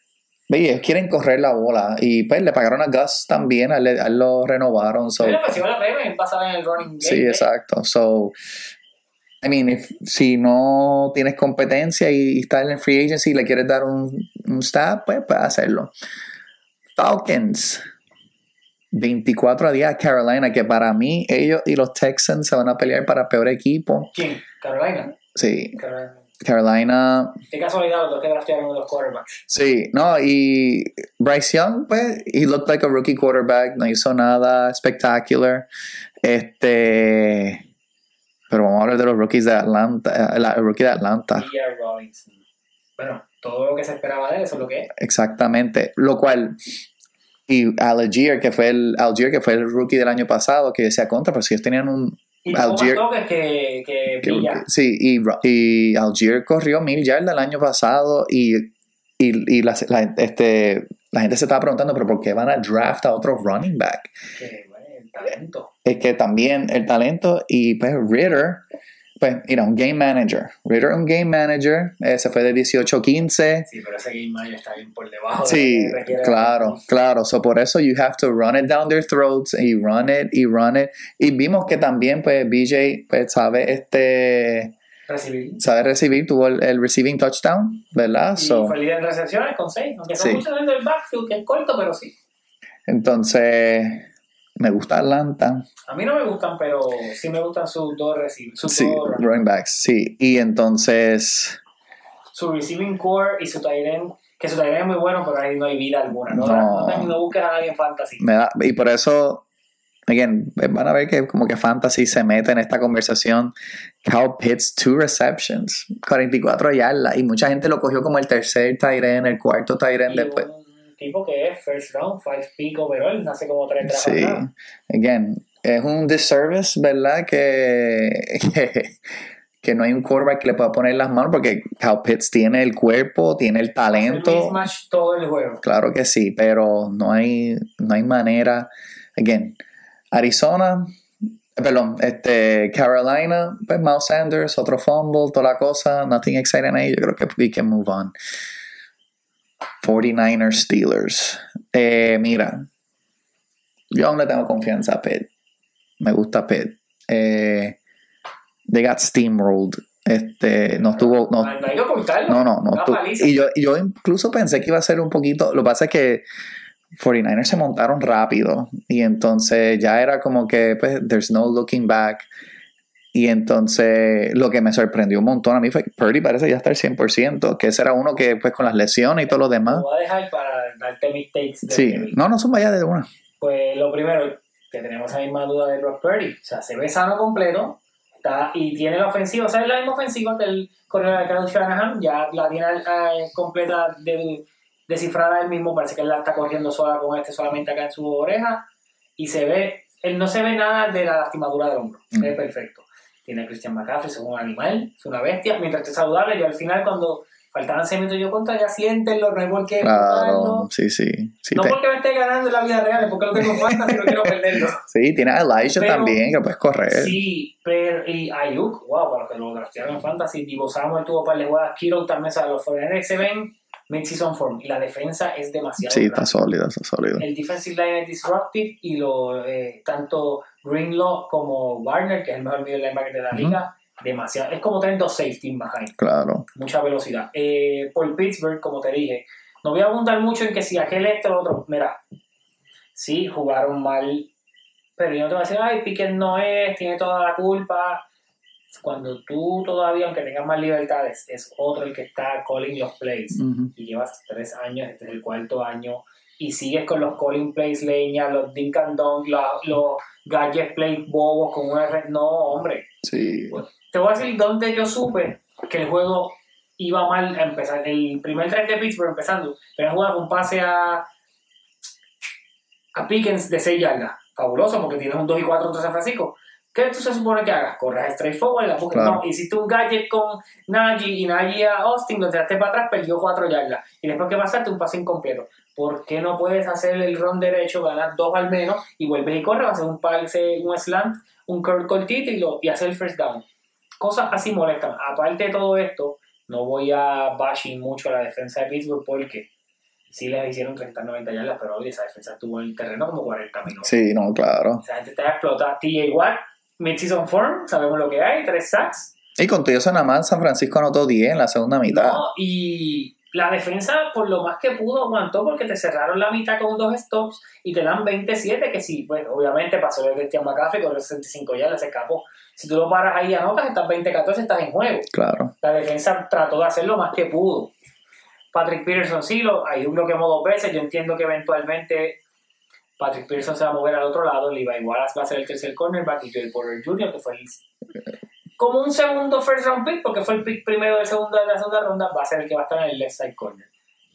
ve, ellos quieren correr la bola y pues le pagaron a Gus también, a él, a él lo renovaron. So, Sí, le ofreció la pasaba en el running game. Sí, ¿eh? exacto. So, I mean, if- si no tienes competencia y, y estás en el free agency y le quieres dar un, un stab, pues puedes hacerlo. Falcons. 24 a 10 a Carolina, que para mí ellos y los Texans se van a pelear para peor equipo. ¿Quién? Carolina. Sí, Carolina. Carolina. Qué casualidad los dos que draftearon los quarterbacks. Sí, no, y Bryce Young, pues, he looked like a rookie quarterback, no hizo nada espectacular. Este. Pero vamos a hablar de los rookies de Atlanta, eh, la- el rookie de Atlanta. Robinson. Bueno, todo lo que se esperaba de él, eso es lo que es. Exactamente. Lo cual. Y Algier, que fue el Algier, que fue el rookie del año pasado, que decía contra, pero si ellos tenían un. Y más Algier- toques que, que que- sí, y, y Algier corrió mil yardas el año pasado y, y, y la, la- este, la gente se estaba preguntando, pero ¿por qué van a draft a otro running back? Que, bueno, el talento. Es que también el talento y pues Ritter, pues, mira, un game manager. Ritter, un game manager, eh, se fue de 18-15. Sí, pero ese game manager está bien por debajo. de Sí, claro, claro. So por eso you have to run it down their throats y run it y run it. Y vimos que también pues BJ pues sabe este Recibir. sabe recibir, tuvo el, el receiving touchdown, ¿verdad? Y So, fue líder en recepciones con 6. Aunque son Sí. muchos dentro del backfield, que es corto, pero sí. entonces me gusta Atlanta. A mí no me gustan, pero sí me gustan sus dos receivers. Sus Sí, dos running- backs, sí. Y entonces su receiving core y su tight end, que su tight end es muy bueno, pero ahí no hay vida alguna. No, No. no, no busques a nadie en fantasy. me da, y por eso again, van a ver que como que Fantasy se mete en esta conversación. Cal Pitts, two receptions, 44 yardas. Y mucha gente lo cogió como el tercer tight end, el cuarto tight end después. un tipo que es first round, five pick overall, nace como tres drafts Sí, atrás. again, es un disservice, ¿verdad? Que, que, que no hay un quarterback que le pueda poner las manos porque Cal Pitts tiene el cuerpo, tiene el El talento. mismatch todo el juego. Claro que sí, pero no hay, no hay manera. Again, Arizona, perdón, este, Carolina, pues Miles Sanders, otro fumble, toda la cosa, nothing exciting ahí. Yo creo que we can move on. 49ers Steelers. Eh, mira, yo aún le tengo confianza a Pitt. Me gusta Pitt. Eh, they got steamrolled. Este, no estuvo, no, No, no hay que ocultarlo. no, no, paliza. y yo, y yo incluso pensé que iba a ser un poquito. Lo que pasa es que 49ers se montaron rápido. Y entonces ya era como que, pues, there's no looking back. Y entonces lo que me sorprendió un montón a mí fue que Purdy parece ya estar 100%. Que ese era uno que, pues, con las lesiones y todo lo demás. Lo voy a dejar para darte mis takes. de Sí, que no, no son vaya de una. Pues lo primero, que tenemos la misma duda de Brock Purdy. O sea, se ve sano completo está, y tiene la ofensiva. O sea, es la misma ofensiva que el corredor de Kyle Shanahan. Ya la tiene eh, completa de, descifrada él mismo. Parece que él la está corriendo sola con este solamente acá en su oreja. Y se ve, él no se ve nada de la lastimadura del hombro. Se ve perfecto. Tiene a Christian McCaffrey, es un animal, es una bestia. Mientras esté saludable, y al final cuando faltaban 6 minutos yo contra, ya siéntenlo, no hay por qué Claro, sí, sí. sí No te- porque me esté ganando en la vida real, es porque lo tengo y no quiero perderlo. sí, tiene a Elijah Pero- también, que puedes correr. Sí, pero y Ayuk, wow, para los que lo draftearon en fantasy, Divo Samuel tuvo par de jugadas, Kittle también, o sea, los foreigners se ven mid-season form y la defensa es demasiado Sí, grande. está sólido, está sólido. El defensive line es disruptive y lo, eh, tanto Greenlaw como Warner, que es el mejor middle linebacker de la Ujú. liga, demasiado. Es como tener dos safety behind, Claro. mucha velocidad. Eh, por Pittsburgh, como te dije, no voy a abundar mucho en que si aquel este o el otro, mira, sí, jugaron mal, pero yo no te voy a decir, ay, Pickett no es, tiene toda la culpa. Cuando tú todavía, aunque tengas más libertades, es otro el que está calling los plays Ujú. y llevas tres años, este es el cuarto año, y sigues con los calling plays leña, los dink and dunk, los gadget plays bobos con una red. No, hombre. Sí. Te voy a decir dónde yo supe que el juego iba mal a empezar. El primer drive de Pittsburgh empezando, pero jugaba un pase a, a Pickens de 6 yardas. Fabuloso porque tienes un 2 y 4 contra San Francisco. ¿Qué tú se supone que hagas? Corres straight forward y la buscas. Claro. No, hiciste un gadget con Najee y Najee a Austin, lo tiraste para atrás, perdió 4 yardas. Y después que pasaste un pase incompleto. ¿Por qué no puedes hacer el run derecho, ganar dos al menos y vuelves y corres, hacer un pase, un slant, un curl cortito y, lo, y hacer el first down? Cosas así molestan. Aparte de todo esto, no voy a bashing mucho a la defensa de Pittsburgh porque sí les hicieron 30-90 yardas, pero hoy esa defensa tuvo el terreno como 40 minutos. Sí, no, claro. Esa gente está explotada. TJ Watt, mid-season form, sabemos lo que hay, tres sacks. Y con eso nada más San Francisco anotó 10 en la segunda mitad. No, y la defensa, por lo más que pudo, aguantó porque te cerraron la mitad con dos stops y te dan 27, que sí, pues obviamente pasó el Christian McCaffrey con los 65 yardas, se escapó. Si tú lo paras ahí y anotas, estás 20-14, estás en juego. Claro. La defensa trató de hacer lo más que pudo. Patrick Peterson sí, lo, hay un bloqueo dos veces. Yo entiendo que eventualmente Patrick Peterson se va a mover al otro lado. Levi Wallace va a ser el tercer cornerback y Joey Porter Jr., que fue el, como un segundo first round pick, porque fue el pick primero del segundo de la segunda ronda, va a ser el que va a estar en el left side corner.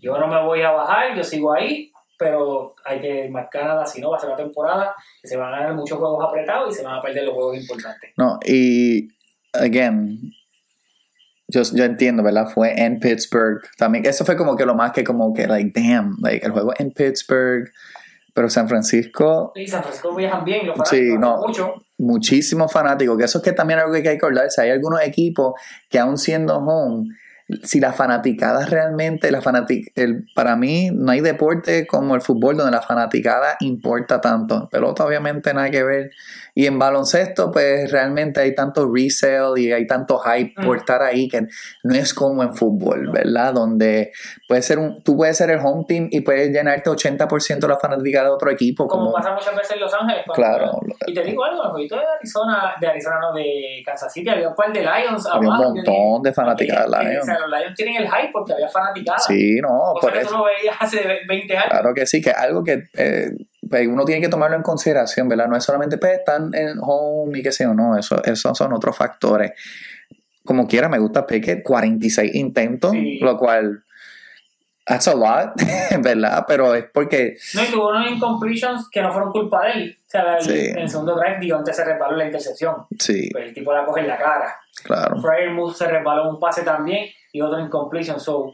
Yo no me voy a bajar, yo sigo ahí, pero hay que marcar nada, si no va a ser una temporada que se van a ganar muchos juegos apretados y se van a perder los juegos importantes. No, y again, yo, yo entiendo, ¿verdad? Fue en Pittsburgh. También, eso fue como que lo más que como que, like, damn, like, el juego en Pittsburgh, pero San Francisco, Y San Francisco viajan bien, los Sí, fanáticos, no. mucho. muchísimos fanáticos, que eso es que también algo que hay que acordarse. Hay algunos equipos que aún siendo home, si la fanaticada realmente, la fanatic el, para mí no hay deporte como el fútbol donde la fanaticada importa tanto. En pelota obviamente nada que ver. Y en baloncesto pues realmente hay tanto resale y hay tanto hype por Mm. estar ahí que no es como en fútbol. ¿verdad? Donde puede ser un, tú puedes ser el home team y puedes llenarte 80% de la fanaticada de otro equipo. como, Como, pasa muchas veces en Los Ángeles. claro, Y te digo algo, el jueguito de Arizona, de Arizona no, de Kansas City, había un par de Lions había un abajo, montón de fanaticadas eh, Lions. Los Lions tienen el hype porque había fanaticada. Sí, no, por que eso. tú no veías hace 20 años. Claro que sí, que algo que eh, pues, uno tiene que tomarlo en consideración, ¿verdad? No es solamente pues, están en home y qué sé yo, no, eso, esos son otros factores. Como quiera, me gusta Pickett, 46 intentos, Sí. lo cual, that's a lot, ¿verdad? Pero es porque, No, y tuvo unos incompletions que no fueron culpa de él. O sea, el, Sí. en el segundo drive, Dionte se resbaló la intercepción. sí, Pues el tipo la coge en la cara. claro. Moose se resbaló un pase también y otro incompletion. So,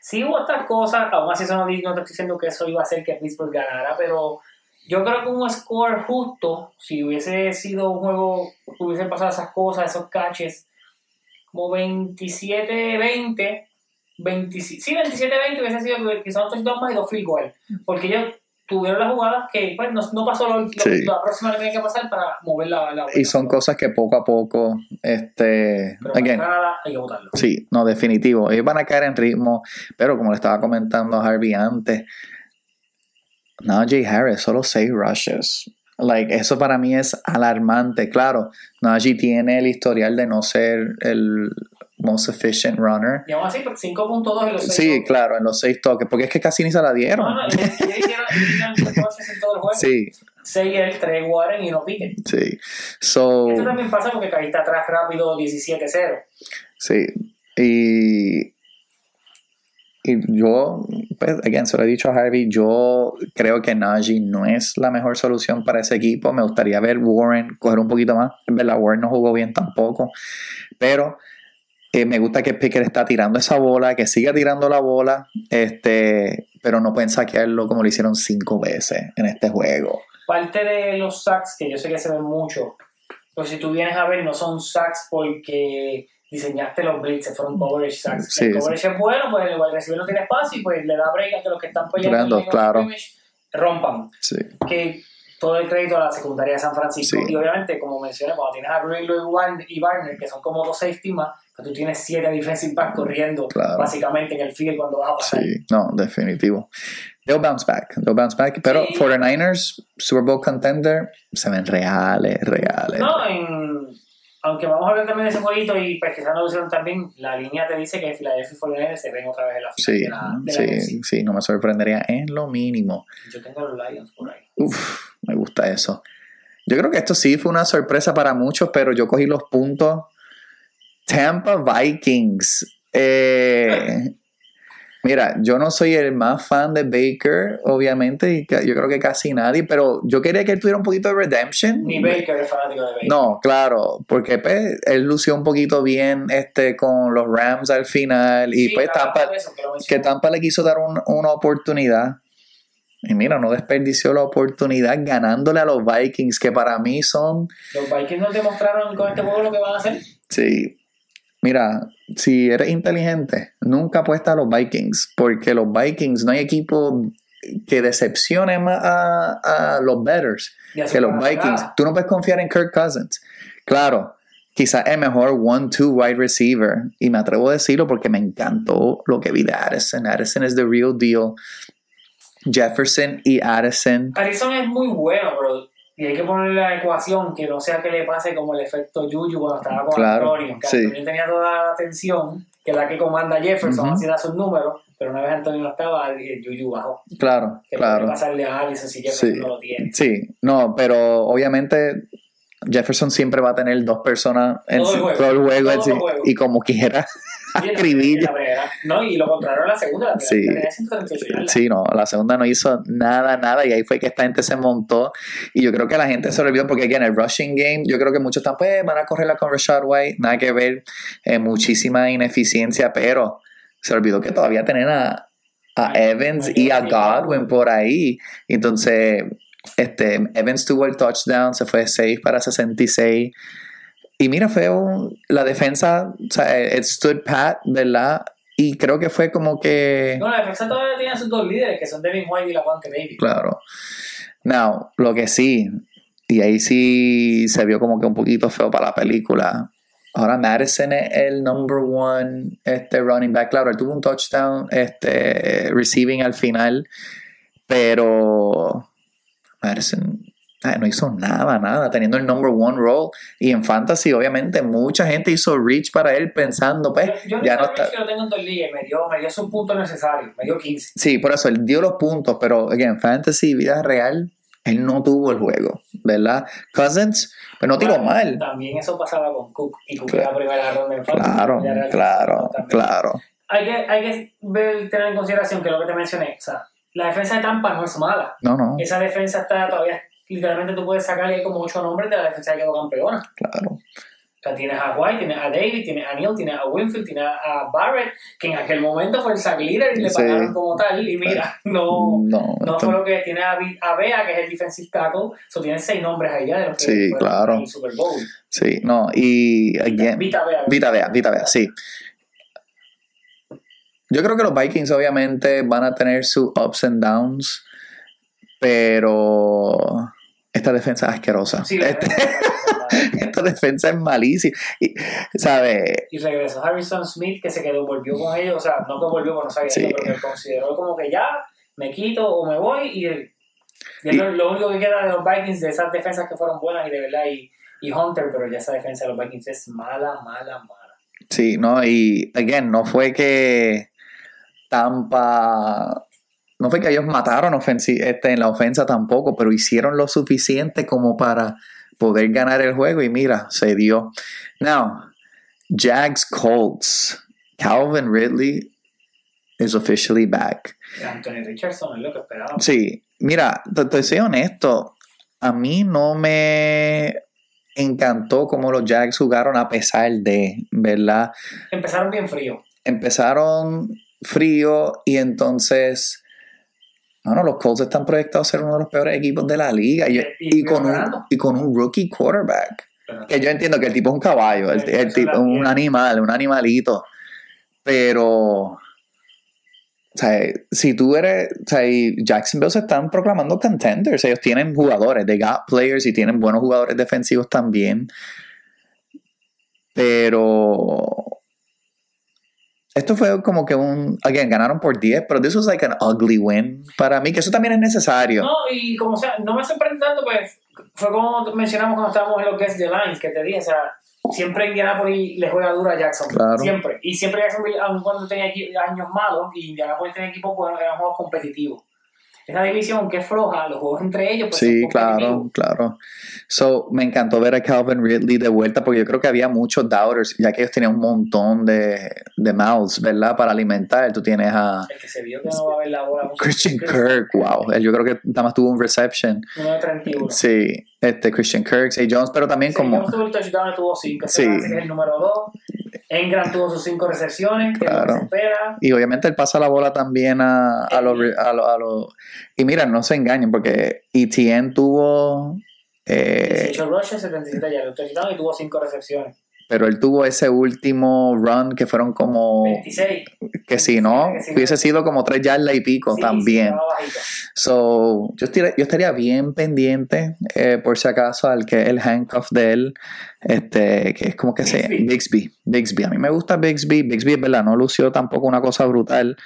sí hubo estas cosas, aún así eso no, no te estoy diciendo que eso iba a hacer que Pittsburgh ganara, pero yo creo que un score justo, si hubiese sido un juego, hubiesen pasado esas cosas, esos catches, como 27-20, 20, sí, 27-20 hubiese sido son dos touchdowns más y dos field goal, porque ellos tuvieron las jugadas que pues, no, no pasó lo, lo- Sí. la próxima que tenía que pasar para mover la, la Y son cosas que poco a poco, este, pero again, nada hay que. Sí, no, definitivo. Ellos van a caer en ritmo, pero como le estaba comentando a Harvey antes, Najee Harris, solo seis rushes. Like, eso para mí es alarmante. Claro, Najee tiene el historial de no ser el most efficient runner. Y aún así, pues, 5.2 en los seis Sí, juegos. claro, en los seis toques, porque es que casi ni se la dieron. No, no, ellos hicieron, ellos hicieron en todo el juego. Sí, 6 él, 3 Warren y no Pickett. sí. So, Esto también pasa porque caíste atrás rápido 17-0. Sí, y, y yo, pues, again, se lo he dicho a Harvey, yo creo que Najee no es la mejor solución para ese equipo. Me gustaría ver Warren coger un poquito más. En verdad, Warren no jugó bien tampoco, pero Eh, me gusta que Pickett está tirando esa bola, que siga tirando la bola, este, pero no pueden saquearlo como lo hicieron cinco veces en este juego. Parte de los sacks, que yo sé que se ven mucho, pues si tú vienes a ver, no son sacks porque diseñaste los blitzes, fueron coverage sacks. Sí, el coverage es bueno, pues el receiver no tiene espacio y pues le da break a que los que están el claro. rompan. Sí, Que todo el crédito a la secundaria de San Francisco. Sí. Y obviamente, como mencioné, cuando tienes a Greenlow y Warner- que son como dos safety más, tú tienes siete defensive backs corriendo Claro. básicamente en el field cuando vas a pasar. sí, no, definitivo. They'll bounce back, they'll bounce back. Pero Sí. 49ers, Super Bowl contender, se ven reales, reales. No, en, aunque vamos a hablar también de ese jueguito y pues quizás no lo hicieron también, la línea te dice que Philadelphia 49ers se ven otra vez en la final Sí, de la, de la sí, sí, no me sorprendería en lo mínimo. Yo tengo los Lions por ahí. Uf, me gusta eso. Yo creo que esto sí fue una sorpresa para muchos, pero yo cogí los puntos. Tampa Vikings. Eh, mira, yo no soy el más fan de Baker, obviamente, y yo creo que casi nadie, pero yo quería que él tuviera un poquito de redemption. Ni Baker es fanático de Baker. No, claro, porque pues, él lució un poquito bien este, con los Rams al final y Sí, pues Tampa, eso, que. Tampa le quiso dar un- una oportunidad. Y mira, no desperdició la oportunidad ganándole a los Vikings, que para mí son, Los Vikings nos demostraron con este juego lo que van a hacer. sí, mira, si eres inteligente, nunca apuesta a los Vikings, porque los Vikings no hay equipo que decepcione más a, a los betters que los Vikings. Tú no puedes confiar en Kirk Cousins. Claro, quizás el mejor one-two wide receiver. Y me atrevo a decirlo porque me encantó lo que vi de Addison. Addison es the real deal. Jefferson y Addison. Arizona es muy bueno, pero y hay que ponerle la ecuación que no sea que le pase como el efecto Juju cuando estaba con Claro, Antonio. Que sí. Antonio tenía toda la atención, que es la que comanda Jefferson, Ujú. así da sus números, pero una vez Antonio no estaba, el Juju bajó. Claro, Que puede claro. pasarle a Allison si Jefferson Sí. no lo tiene. Sí, no, pero obviamente Jefferson siempre va a tener dos personas en Todo el juego. todo el juego en Todo sí, el juego. y como quiera acribilla. la No, y lo contrario la segunda, la Sí. tenía 138 yardas. Sí, no, la segunda no hizo nada, nada, y ahí fue que esta gente se montó. Y yo creo que la gente se olvidó, porque aquí en el rushing game, yo creo que muchos están, pues, van a correrla con Rashad White, nada que ver, eh, muchísima ineficiencia, pero se olvidó que todavía a, a Evans y a Godwin por ahí. Entonces, este, Evans tuvo el touchdown, se fue 6 para 66. Y mira, fue un- la defensa, o sea, it stood pat, ¿verdad? Y creo que fue como que... No, la defensa todavía tiene a sus dos líderes, que son Devin White y la Wante Davis. Claro. Now, lo que sí, y ahí sí se vio como que un poquito feo para la película. Ahora Madison es el number one este, running back. Claro, él tuvo un touchdown este, receiving al final, pero Madison no hizo nada, nada, teniendo el number one role. Y en fantasy, obviamente, mucha gente hizo reach para él pensando, pues, Yo, yo ya no está. lo tengo en dos ligas me dio, me dio su punto necesario, me dio 15. Sí, por eso él dio los puntos, pero en fantasy, vida real, él no tuvo el juego, ¿verdad? Cousins, pues no tiró mal. También eso pasaba con Cook y Cook Claro. era primera ronda en fantasy, Claro, claro, claro. Hay que, hay que ver, tener en consideración que lo que te mencioné, o sea, la defensa de Tampa no es mala. No, no, Esa defensa está todavía, literalmente tú puedes sacarle como ocho nombres de la defensa que quedó campeona. claro. O sea, tienes a White, tienes a David, tienes a Neal, tienes a Winfield, tienes a Barrett, que en aquel momento fue el sack leader y le Sí. pagaron como tal. Y mira, no, No, no esto- fue lo que tiene a, a Bea, que es el defensive tackle. So, tienen seis nombres ahí ya de los que Sí, claro. en el Super Bowl. sí, no, y again, Vita Bea. Vita Vea, Vita Vea, sí. Yo creo que los Vikings obviamente van a tener sus ups and downs, pero esta defensa es asquerosa. Sí, Este- esta defensa es malísima. Y, ¿Sabes? Y regresó Harrison Smith, que se quedó, volvió con ellos. O sea, no que volvió, no sabía Sí. pero que consideró como que ya me quito o me voy. Y, y es Y- lo, lo único que queda de los Vikings, de esas defensas que fueron buenas y de verdad, y, y Hunter, pero ya esa defensa de los Vikings es mala, mala, mala. Sí, no, y again, no fue que Tampa. No fue que ellos mataron este, en la ofensa tampoco, pero hicieron lo suficiente como para poder ganar el juego y mira, se dio. Now, Jags Colts. Calvin Ridley is officially back. Anthony Richardson es lo que esperábamos. Sí, mira, te, te soy honesto, a mí no me encantó cómo los Jags jugaron a pesar de, ¿verdad? Empezaron bien frío. Empezaron frío y entonces, bueno, los Colts están proyectados a ser uno de los peores equipos de la liga y, con, un, ganando. y con un rookie quarterback. Que yo entiendo que el tipo es un caballo, el, Sí, el eso tipo es también. un animal, un animalito. Pero, o sea, si tú eres, o sea, y Jacksonville se están proclamando contenders. Ellos tienen jugadores, they got players y tienen buenos jugadores defensivos también. Pero esto fue como que un, again, ganaron por 10, pero this was like an ugly win para mí, que eso también es necesario. No, y como sea, no me sorprende tanto, pues fue como mencionamos cuando estábamos en los Guest the Lines, que te dije, o sea, siempre Indianapolis le juega duro a Jackson. Claro. Siempre. Y siempre Jacksonville, aun cuando tenía años malos, y Indianapolis tenía equipos buenos, eran juegos competitivos. Esa división que es floja, los juegos entre ellos, pues Sí, claro, competitivos. claro. So, me encantó ver a Calvin Ridley de vuelta porque yo creo que había muchos doubters, ya que ellos tenían un montón de, de mouths, ¿verdad? Para alimentar. Tú tienes a El que se vio que no va a ver la bola. mucho. Christian Kirk, wow. Él Yo creo que nada más tuvo un reception. Uno de 31. Sí, este Christian Kirk, Zay Jones, pero también Sí, como... Jones tuvo el touchdown, tuvo 5. Sí. es el número 2. Engram tuvo sus 5 recepciones, lo que Claro. se espera. Y obviamente él pasa la bola también a, a los... A los- a los- y mira, no se engañen porque ETN tuvo... eh, 18 rushes, 77 yardas, y tuvo 5 recepciones. Pero él tuvo ese último run que fueron como... 26. Que si no, hubiese sido como tres yardas y pico Sí, también. sí. So, yo estaría, yo estaría bien pendiente, eh, por si acaso, al que el handcuff de él, este, que es como que se Bigsby. Bixby. Bixby. A mí me gusta Bixby. Bixby, es verdad, no lució tampoco una cosa brutal,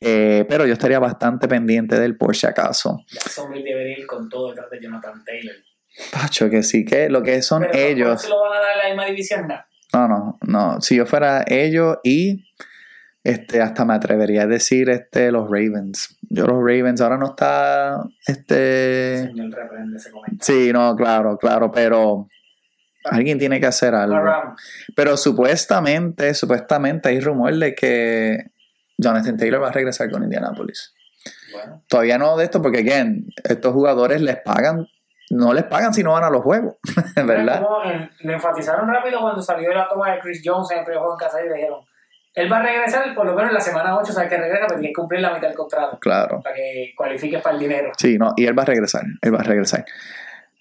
eh, pero yo estaría bastante pendiente de él por si acaso. Jacksonville debería ir con todo detrás de Jonathan Taylor. Pacho, que sí, que lo que son Pero ¿por ellos. lo van a dar en la misma división? No. No, no. Si yo fuera ellos y este, hasta me atrevería a decir este, los Ravens. Yo los Ravens ahora no está este. Señor, reprende ese comentario. Sí, no, claro, claro, pero alguien tiene que hacer algo. Pero supuestamente, supuestamente hay rumor de que Jonathan Taylor va a regresar con Indianapolis. Bueno, Todavía no de esto, porque again, estos jugadores les pagan, no les pagan si no van a los juegos, ¿verdad? Eh, lo enfatizaron rápido cuando salió la toma de Chris Jones en el primer juego en casa y dijeron, él va a regresar por lo menos en la semana 8, o sea que regresa, pero tiene que cumplir la mitad del contrato Claro. para que cualifiques para el dinero. Sí, no, y él va a regresar, él va a regresar.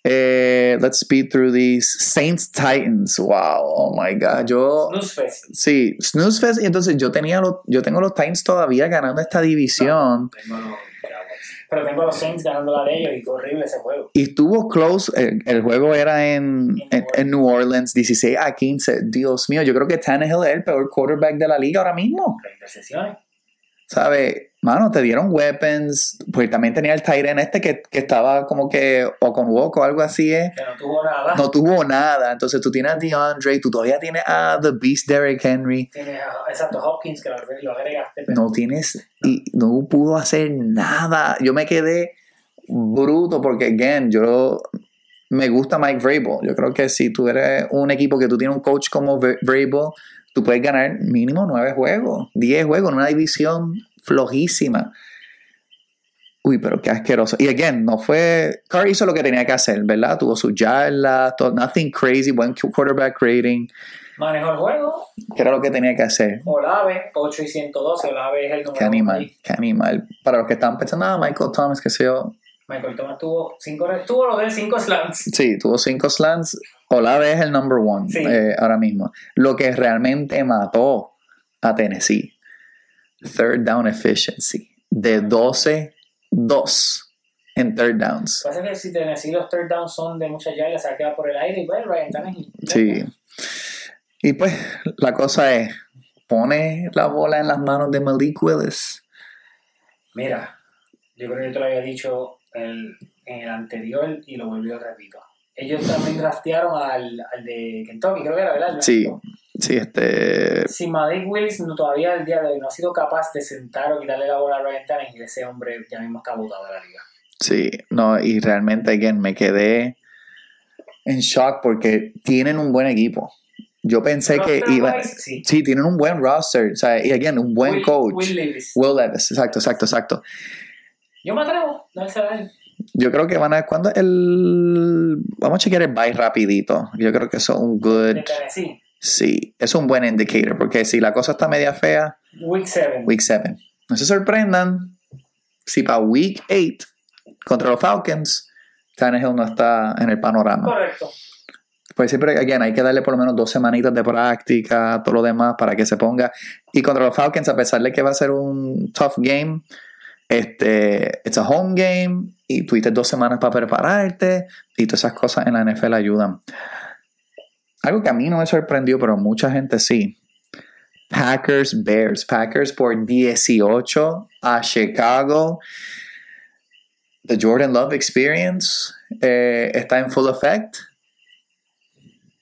Eh, let's speed through these Saints Titans. Wow, oh my god. Yo Snooze Fest. sí, Snooze Fest y entonces yo tenía los yo tengo los Titans todavía ganando esta división Tengo los Jaguars. Pero tengo los Saints ganando la de ellos y horrible ese juego. y estuvo close, el, el juego era en, en, en New Orleans 16 a 15. Dios mío, yo creo que Tannehill es el peor quarterback de la liga ahora mismo. ¿Sabe? Mano, te dieron weapons. Pues también tenía el Tyrant este que, que estaba como que o con walk o algo así, ¿eh? Que no tuvo nada. No tuvo nada. Entonces tú tienes a DeAndre, tú todavía tienes a The Beast Derrick Henry. Tienes a, exacto, Hopkins que lo, lo agregaste. Pero No tienes. Y no pudo hacer nada. Yo me quedé bruto porque, again, yo. Me gusta Mike Vrabel. Yo creo que si tú eres un equipo que tú tienes un coach como Vra- Vrabel, tú puedes ganar mínimo nueve juegos, diez juegos en una división flojísima. Uy, pero qué asqueroso. Y again, no fue. Carr hizo lo que tenía que hacer, ¿verdad? Tuvo su yarda, todo- nothing crazy, buen quarterback rating, manejó el juego. que era lo que tenía que hacer. Olave, 8 y 112. Olave es el número Qué uno animal, ahí. qué animal. Para los que están pensando, ah, Michael Thomas, que sé yo. Michael Thomas tuvo 5 tuvo lo de 5 slants. Sí, tuvo cinco slants. Olave es el number one Sí. eh, ahora mismo. Lo que realmente mató a Tennessee. Third down efficiency. De 12-2 en third downs. Pasa que si Tennessee los third downs son de muchas yardas, se queda por el aire y pues Ryan Tannehill. Sí. Y pues la cosa es, pone la bola en las manos de Malik Willis. Mira, yo creo que yo te lo había dicho el- en el anterior y lo volví a repito. Ellos también draftearon al, al de Kentucky, creo que era, ¿verdad? Sí, sí, este... Si Malik Willis no, todavía al día de hoy no ha sido capaz de sentar o quitarle la bola a Ryan Tannehill, ese hombre ya mismo está botado de la liga. Sí, no, y realmente, again, me quedé en shock porque tienen un buen equipo. Yo pensé que Roster iba... wise, sí. Sí, tienen un buen roster, o sea, y again, un buen Will- coach. Will Levis. Will Levis, exacto, exacto, exacto. Yo me atrevo, no él. Yo creo que van a. ¿Cuándo el.? Vamos a chequear el bye rapidito. Yo creo que eso es un good. Tennessee. Sí, es un buen indicator. Porque si la cosa está media fea, Week 7. week 7. No se sorprendan si para week 8 contra los Falcons, Tannehill no está en el panorama. Correcto. Pues siempre, again, hay que darle por lo menos dos semanitas de práctica, todo lo demás, para que se ponga. Y contra los Falcons, a pesar de que va a ser un tough game, este, it's a home game, y tuviste dos semanas para prepararte, y todas esas cosas en la NFL ayudan. Algo que a mí no me sorprendió, pero mucha gente sí. Packers Bears. Packers por 18 a Chicago. The Jordan Love Experience eh, está en full effect.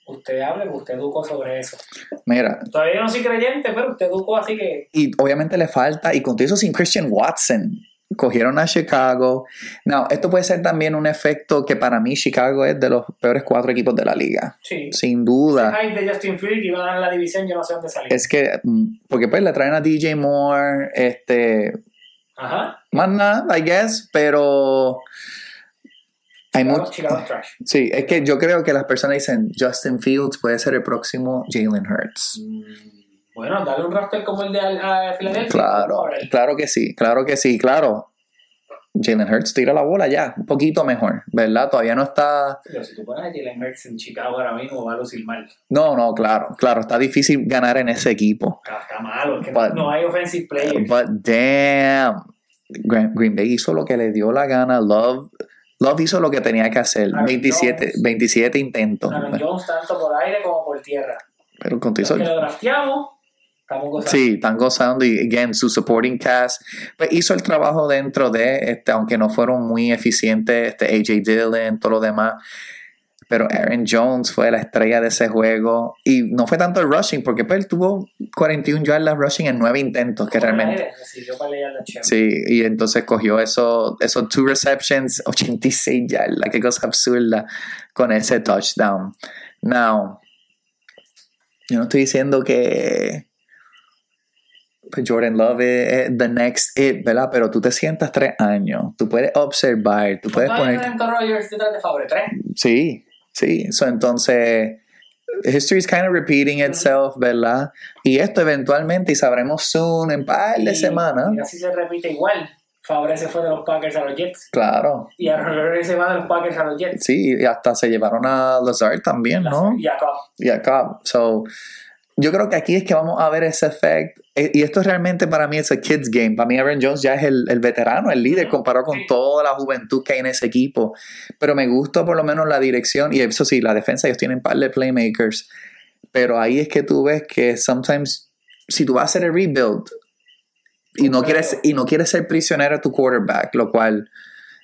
Usted hable, usted educó sobre eso. Mira, Todavía no soy creyente, pero usted educó así que. y obviamente le falta, y con todo eso sin Christian Watson, cogieron a Chicago. No, esto puede ser también un efecto que para mí Chicago es de los peores cuatro equipos de la liga, Sí. sin duda. Hype de Justin Field que iba a ganar la división, yo no sé dónde salió. Es que, mm, porque pues le traen a DJ Moore, este, Ajá. más nada, I guess, pero hay mucho. Sí, es que yo creo que las personas dicen Justin Fields puede ser el próximo Jalen Hurts. Bueno, dale un roster como el de Filadelfia. Claro, claro que sí, claro que sí, claro. Jalen Hurts tira la bola ya, un poquito mejor, ¿verdad? Todavía no está. Pero si tú pones a Jalen Hurts en Chicago ahora mismo, va a lucir mal. No, no, claro, claro, está difícil ganar en ese equipo. Está, está malo, es que But- no, hay offensive players. But damn, Green Bay hizo lo que le dio la gana. Love, Love hizo lo que tenía que hacer. Aaron 27, Jones. 27 intentos. Aaron Jones tanto por aire como por tierra. Pero con Los que lo drafteamos, estamos gozando. Sí, están gozando y again su supporting cast pues hizo el trabajo dentro de este aunque no fueron muy eficientes este AJ Dillon todo lo demás pero Aaron Jones fue la estrella de ese juego y no fue tanto el rushing porque pues él tuvo 41 yardas rushing en 9 intentos que realmente sí y entonces cogió eso esos two receptions 86 yardas qué cosa absurda con ese touchdown now yo no estoy diciendo que pues Jordan Love es, the next it, ¿verdad? Pero tú te sientas tres años, tú puedes observar, tú puedes ¿Cuántos años poner... Rogers detrás de Favre? ¿Tres? Sí, sí, so, entonces history is kind of repeating itself, ¿verdad? Y esto eventualmente, y sabremos soon, en par de semanas, Y así se repite igual. Favre se fue de los Packers a los Jets. claro, Y Aaron se va de los Packers a los Jets. sí, y hasta se llevaron a Lazard también, ¿no? Y acá. y acá. So, yo creo que aquí es que vamos a ver ese efecto. Y esto realmente para mí es a kids game. Para mí Aaron Jones ya es el, el veterano, el líder, comparado con toda la juventud que hay en ese equipo. Pero me gusta por lo menos la dirección. Y eso sí, la defensa, ellos tienen par de playmakers. Pero ahí es que tú ves que sometimes, si tú vas a hacer el rebuild y no, quieres, y no quieres ser prisionero de tu quarterback, lo cual...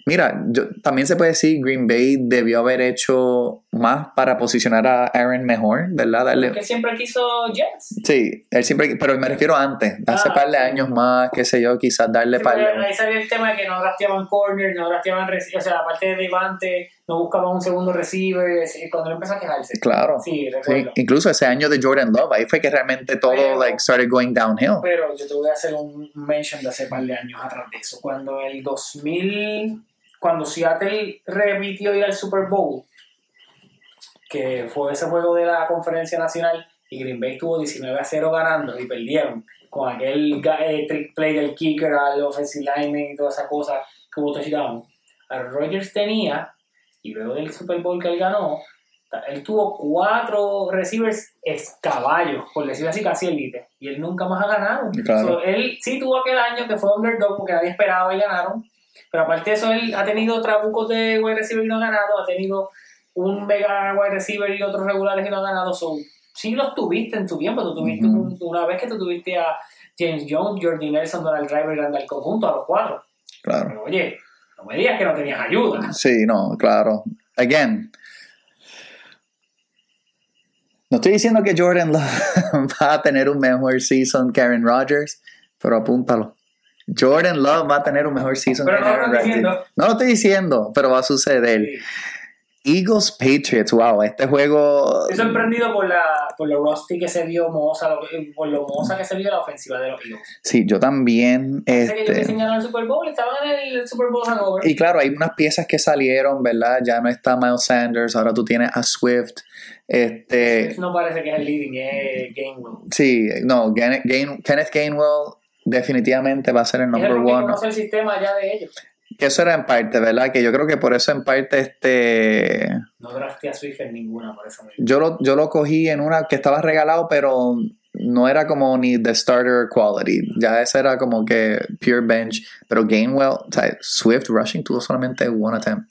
Mira, yo, también se puede decir Green Bay debió haber hecho más para posicionar a Aaron mejor, ¿verdad? Darle, Que siempre quiso Jets. Sí, él siempre, pero me refiero antes, hace Ah, par de sí. años más, qué sé yo, quizás darle Sí, par de... ahí salió el tema de que no drafteaban corner, no drafteaban o sea, aparte de Devante, no buscaban un segundo receiver, cuando él empezó a quejarse. Claro. Sí, Sí, recuerdo. incluso ese año de Jordan Love, ahí fue que realmente todo Pero- like started going downhill. Pero yo te voy a hacer un mention de hace par de años atrás de eso. Cuando el 2000, cuando Seattle repitió ir al Super Bowl, que fue ese juego de la conferencia nacional, y Green Bay estuvo 19 a 0 ganando y perdieron con aquel eh, trick play del kicker al offensive lineman y toda esa cosa que hubo touchdown. Rodgers tenía, y luego del Super Bowl que él ganó, él tuvo cuatro receivers caballos, por decirlo así, casi elite. Y él nunca más ha ganado. Claro. So, él sí tuvo aquel año que fue underdog porque nadie esperaba y ganaron. Pero aparte de eso, él ha tenido trabucos de wide receiver y no ha ganado. Ha tenido un mega wide receiver y otros regulares y no ha ganado. So, sí los tuviste en tu tiempo. Tú tuviste un- una vez que tú tuviste a James Jones, Jordi Nelson, Donald Driver y Randall conjunto, a los cuatro. Claro. Pero oye, no me digas que no tenías ayuda. Sí, no, claro. Again. No estoy diciendo que Jordan Love va a tener un mejor season que Aaron Rodgers, pero apúntalo. Jordan Love va a tener un mejor season Pero que no Aaron Rodgers. No lo estoy diciendo, pero va a suceder. Sí. Eagles Patriots, wow, este juego. Estoy sorprendido por, la, por lo rusty que se vio Moza, por lo Moza que se vio la ofensiva de los Eagles. Sí, yo también. Sé que ellos Este, el Super Bowl, estaban en el Super Bowl hangover. y claro, hay unas piezas que salieron, ¿verdad? Ya no está Miles Sanders, ahora tú tienes a Swift. Este, No parece que es el leading, es Gainwell. sí, no, Gain- Kenneth Gainwell definitivamente va a ser el number one. conoce el sistema ya de ellos. Que eso era en parte, ¿verdad? Que yo creo que por eso en parte este No drafté a Swift en ninguna, por eso yo lo, yo lo cogí en una que estaba regalado, pero no era como ni the starter quality. Ya ese era como que pure bench. Pero Gainwell, o sea, Swift Rushing tuvo solamente one attempt.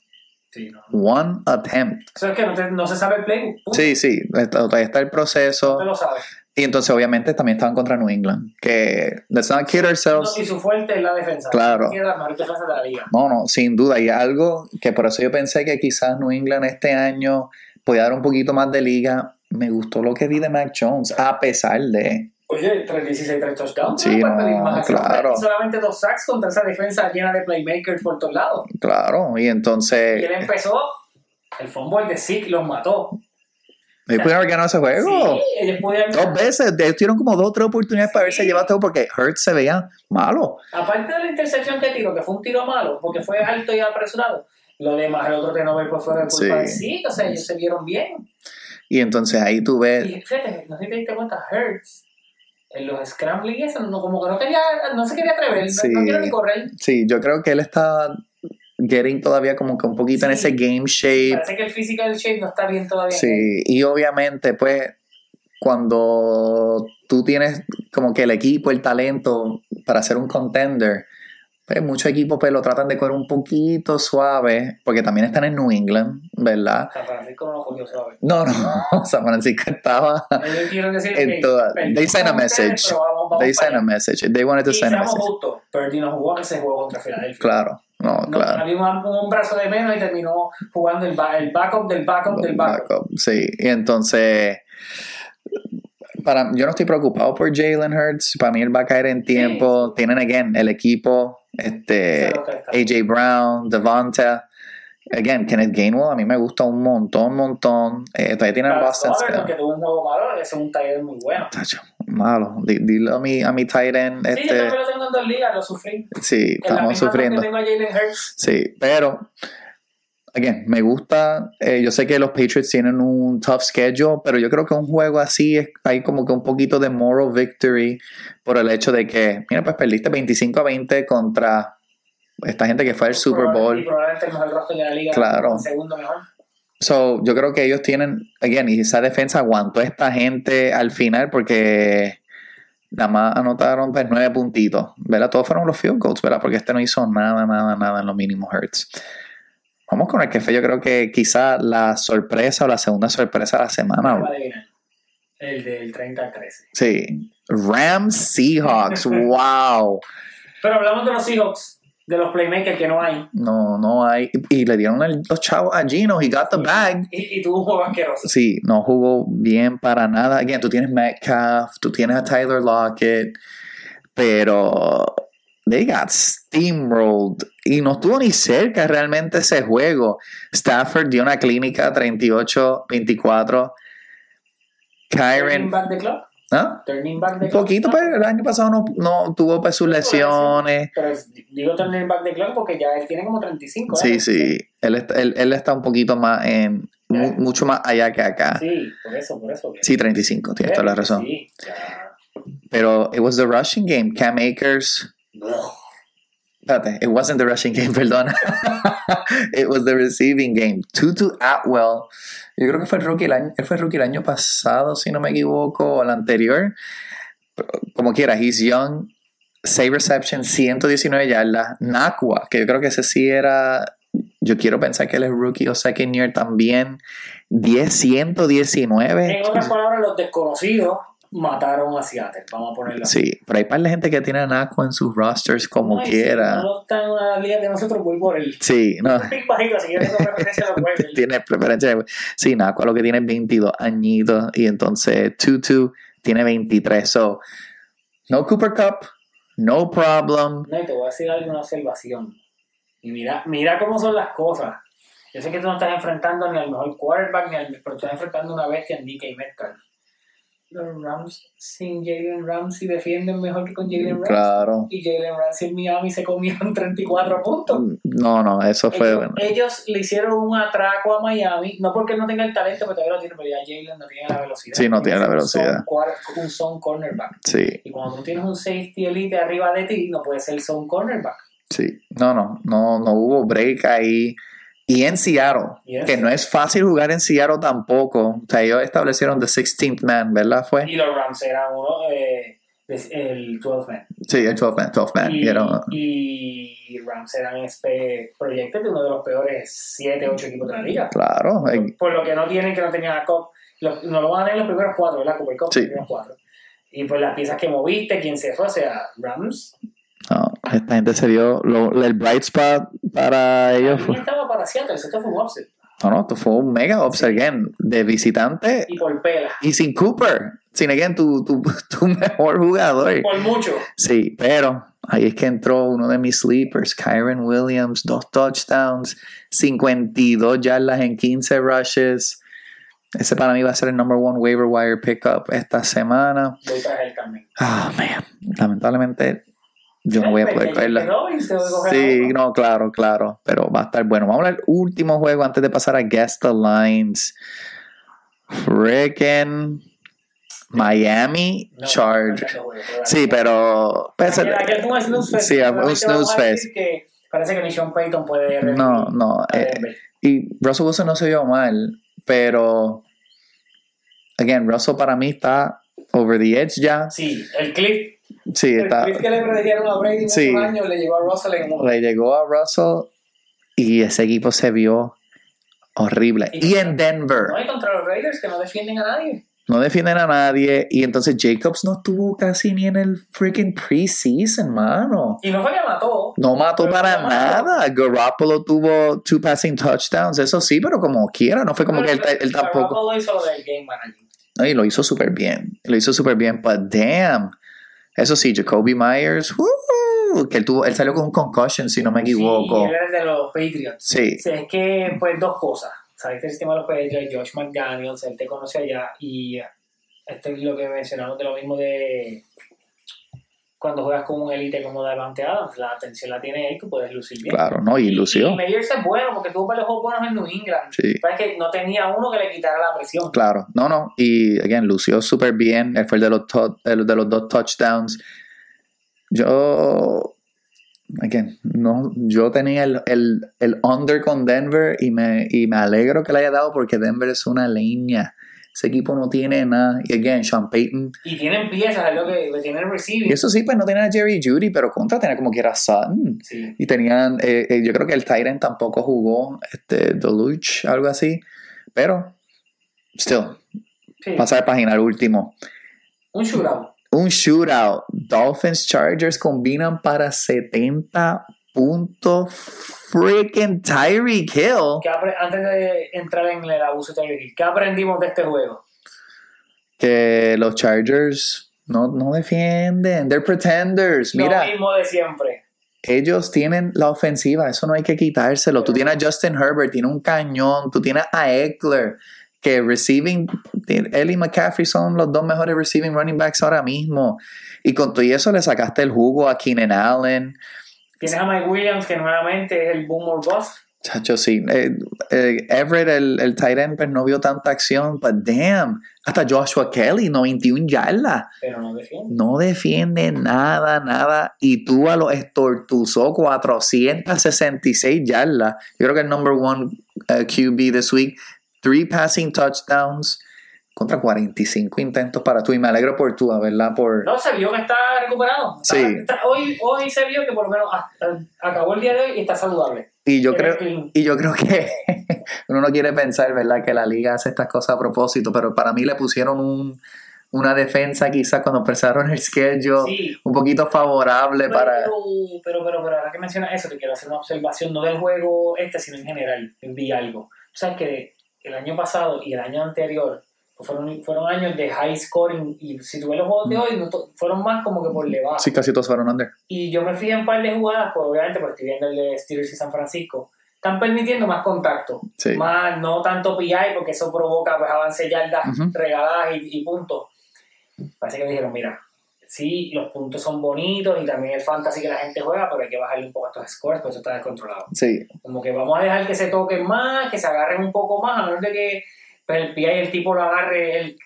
Sí, no. One attempt. Eso es que no, te- no se sabe el playbook. Sí, sí, está, está el No proceso. te lo sabes. Y entonces, obviamente, también estaban contra New England. Que, let's not kid No, ourselves. y su fuerte es la defensa. Claro. Tiene la mejor defensa de la liga. No, no, sin duda. Y algo que por eso yo pensé que quizás New England este año podía dar un poquito más de liga. Me gustó lo que vi de Mac Jones, a pesar de. Oye, 3-16, 3 touchdowns. Sí, pedir no, más claro. Y solamente dos sacks contra esa defensa llena de playmakers por todos lados. Claro, y Y entonces. él empezó, el fumble de Zeke los mató. ¿Ellos pudieron haber ganado ese juego? Sí, ellos pudieron. Dos veces. Ellos tuvieron como dos o tres oportunidades para haberse Sí. llevado todo porque Hurts se veía malo. Aparte de la intercepción que tiró, que fue un tiro malo, porque fue alto y apresurado, lo demás, el otro turnover pues fue de culpa Sí. de Zeke, o sea, ellos se vieron bien. Y entonces ahí tú ves. Y fíjate, no sé si te diste cuenta, Hurts, en los scrambling eso, no, como que no quería, no se quería atrever, no- Sí. no, quiero ni correr. Sí, yo creo que él está getting todavía como que un poquito en Sí. ese game shape. Parece que el physical shape no está bien todavía. Sí, y obviamente, pues, cuando tú tienes como que el equipo, el talento para ser un contender, pues muchos equipos pues lo tratan de coger un poquito suave, porque también están en New England, ¿verdad? San Francisco no lo cogió, ¿sabes? No, no, San Francisco estaba Ellos quieren decir en que toda. They sent a message. vamos- vamos They sent a message. They wanted to Y send a message. justos, Purdy no jugó ese juego contra Filadelfia. Claro, no, claro. Un, un brazo de menos y terminó jugando el, el backup del backup del backup. Backup, Sí, y entonces, para, yo no estoy preocupado por Jalen Hurts. Para mí él va a caer en tiempo. Tienen, again, el equipo, este. AJ Brown, Devonta. Again, Kenneth Gainwell a mí me gusta un montón, montón. Eh, todavía tienen Boston tuvo un juego malo, es un taller muy bueno. Tacho, Malo. Di- Dilo a mi, a mi tight end. Sí, yo Este, también lo tengo en dos ligas, lo sufrí. sí, estamos sufriendo. tengo a. Sí, pero, again, me gusta. eh, yo sé que los Patriots tienen un tough schedule, pero yo creo que un juego así es, hay como que un poquito de moral victory por el hecho de que, mira, pues perdiste 25 a 20 contra esta gente que fue al Super Y Bowl. probablemente el mejor roster de la liga. Claro. El segundo mejor. So, yo creo que ellos tienen, again, y esa defensa aguantó a esta gente al final porque nada más anotaron pues nueve puntitos, ¿verdad? Todos fueron los field goals, ¿verdad? Porque este no hizo nada, nada, nada en lo mínimo Hurts. Vamos con el que fue, yo creo que quizá la sorpresa o la segunda sorpresa de la semana. El del 30 al 13. Sí. Rams Seahawks, wow. Pero hablamos de los Seahawks, de los playmakers que no hay. No, no hay. Y le dieron el- los chavos a Gino, he got the bag. Y, y tuvo un juego asqueroso. Sí, no jugó bien para nada. Again, tú tienes Metcalf, tú tienes a Tyler Lockett, pero they got steamrolled y no estuvo ni cerca realmente ese juego. Stafford dio una clínica 38-24. Turning Kyron, back the clock. ¿Ah? Turning back Un clock. poquito, pero el año pasado no, no tuvo pues sus lesiones. Pero es- digo turning back the clock porque ya él tiene como 35. Sí, ¿eh? sí, él, está- él, él está un poquito más en, mu- mucho más allá que acá. Sí, por eso, por eso. Sí, 35, tienes toda la razón. Sí, ya. Pero it was the rushing game. Cam Akers. Espérate, it wasn't the rushing game, perdona. it was the receiving game. Tutu Atwell. Yo creo que fue el rookie el año, él fue rookie el año pasado, si no me equivoco, o el anterior. Como quiera, he's young. 6 receptions, 119 yardas. Nakua, que yo creo que ese sí era. Yo quiero pensar que él es rookie o second year también. 10, 119. En otras palabras, los desconocidos mataron a Seattle. Vamos a ponerlo así. Sí, pero hay par de gente que tiene a Nakua en sus rosters como Ay, quiera. Si no está en una liga de nosotros, voy por el Sí, no. pick bajito, así que yo tengo preferencia a los tiene preferencia. de- Sí, Nakua lo que tiene es 22 añitos y entonces Tutu tiene 23. So, no Cooper Cup, no problem. No, y te voy a decir alguna observación. Y mira, mira cómo son las cosas. Yo sé que tú no estás enfrentando ni al mejor quarterback, ni al, pero estás enfrentando una bestia en DK Metcalf. Los Rams sin Jalen Ramsey defienden mejor que con Jalen Ramsey. Claro. Y Jalen Ramsey en Miami se comieron 34 puntos. No, no, eso fue ellos, bueno. ellos le hicieron un atraco a Miami, no porque no tenga el talento, pero todavía lo tiene, pero ya Jalen no tiene la velocidad. Sí, no tiene la velocidad. Un zone cornerback. Sí, Y cuando tú tienes un safety elite arriba de ti, no puede ser zone cornerback. sí. No, no, no, no hubo break ahí. Y en Seattle, Y en que no es fácil jugar en Seattle tampoco. O sea, ellos establecieron the 16th man, ¿verdad? Fue. Y los Rams eran uno, eh, el 12 man. Sí, el 12 man, 12 man. Y, y Rams eran este proyecto de uno de los peores 7, 8 equipos de la liga. claro, eh, Por lo que no tienen, que no tenían a Cup. Los- no lo van a tener los primeros cuatro, ¿verdad? Cooper Cup, Sí. los primeros cuatro. Y pues las piezas que moviste, quién se fue, o sea, Rams. No, esta gente se dio. lo- el bright spot para ellos fue. estaba para Seattle, esto fue un upset. No, no, esto fue un mega upset again. De visitante Y por pela. y sin Cooper. Sin again, tu, tu, tu mejor jugador. Por mucho. Sí, pero ahí es que entró uno de mis sleepers, Kyron Williams, dos touchdowns, 52 yardas en 15 rushes. Ese para mí va a ser el number one waiver wire pickup esta semana. Voy él también. Ah, man. Lamentablemente, yo no voy a poder cogerla. Sí, no, claro, claro. Pero va a estar bueno. Vamos al último juego antes de pasar a Guess the Lines. Freaking Miami Chargers. Sí, pero. pues, Aquel fue un snooze fest. Sí, un snooze fest. que Parece que ni Sean Payton puede No, no. eh, y Russell Wilson no se vio mal, pero. Again, Russell para mí está over the edge ya. Sí, el clip, Sí, el está. que le predijeron a Brady muchos Sí. años le llegó a Russell en uno. Le llegó a Russell y ese equipo se vio horrible. Y- Y en Denver. No hay contra los Raiders que no defienden a nadie. no defienden a nadie y entonces Jacobs no estuvo casi ni en el freaking preseason, mano. Y no fue que mató. No mató Pero para no mató. nada. Garoppolo tuvo two passing touchdowns, eso sí, pero como quiera, no fue como que él, él tampoco. Garoppolo hizo lo del game manager. No, y lo hizo súper bien, lo hizo súper bien, but damn. Eso sí, Jacoby Myers, que él, tuvo, él salió con un concussion, si no me equivoco. Sí, él era de los Patriots. Sí, Sí, es que, pues, dos cosas. Sabes que el sistema de los Patriots, Josh McDaniels, él te conoce allá y esto es lo que mencionamos de lo mismo de cuando juegas con un elite como Davante Adams, la atención la tiene él que puedes lucir bien. claro, ¿no? Y Y lució. Meyers es bueno porque tuvo varios juegos buenos en New England. Sí. Pero es que no tenía uno que le quitara la presión. Claro, no, no. Y, again, lució súper bien. Él fue el de los, el de los dos touchdowns. Yo, again, no, yo tenía el, el, el under con Denver y me, y me alegro que le haya dado porque Denver es una leña. Ese equipo no tiene nada. Y, again, Sean Payton. Y tienen piezas, es lo que tienen receiving. Y eso sí, pues no tenía a Jerry Judy, pero contra tenía como que era Sutton. Sí. Y tenían, eh, eh, yo creo que el Tyrant tampoco jugó, este, Deluge, algo así. Pero, still, sí. pasar de página al último. Un shootout. Un shootout. Dolphins Chargers combinan para 70 puntos. Freaking Tyreek Hill. ¿Qué apre- Antes de entrar en el abuso de Tyreek Hill, ¿qué aprendimos de este juego? Que los Chargers no, no defienden. They're pretenders. Mira, Lo mismo de siempre. ellos tienen la ofensiva. Eso no hay que quitárselo. Tú tienes a Justin Herbert, tiene un cañón. Tú tienes a Eckler. Que receiving, él y McCaffrey son los dos mejores receiving running backs ahora mismo. Y con todo eso le sacaste el jugo a Keenan Allen. Tienes a Mike Williams, que nuevamente es el boom or bust. Chacho, sí. Eh, eh, Everett, el, el tight end, pues no vio tanta acción, but damn. Hasta Joshua Kelly, 91 yardas. pero no defiende. No defiende nada, nada. Y tú a lo estortuzó 466 yardas. Yo creo que el number one uh, QB this week. Three passing touchdowns contra 45 intentos para tú. Y me alegro por tú, ¿verdad? Por, No, se vio que está recuperado. Está- Sí. está- hoy, hoy se vio que por lo menos ah, acabó el día de hoy y está saludable. y yo creo. Y yo creo que uno no quiere pensar, ¿verdad?, que la liga hace estas cosas a propósito, pero para mí le pusieron un, una defensa quizás cuando empezaron el schedule Sí. un poquito favorable Pero, para... pero, pero, pero, ahora que mencionas eso, te quiero hacer una observación, no del juego este, sino en general. Vi algo. Tú sabes que el año pasado y el año anterior fueron, fueron años de high scoring y si tú ves los juegos de hoy, no fueron más como que por debajo. Sí, casi todos fueron under. Y yo me fui en un par de jugadas, pues obviamente, porque estoy viendo el de Steelers y San Francisco. están permitiendo más contacto. Sí. Más, no tanto PI, porque eso provoca pues, avance yardas Ujú. regaladas y, y puntos. Parece que dijeron, mira, sí, los puntos son bonitos y también el fantasy que la gente juega, pero hay que bajarle un poco a estos scores, porque eso está descontrolado. Sí, Como que vamos a dejar que se toquen más, que se agarren un poco más, a menos de que pues, el PI el tipo lo agarre el-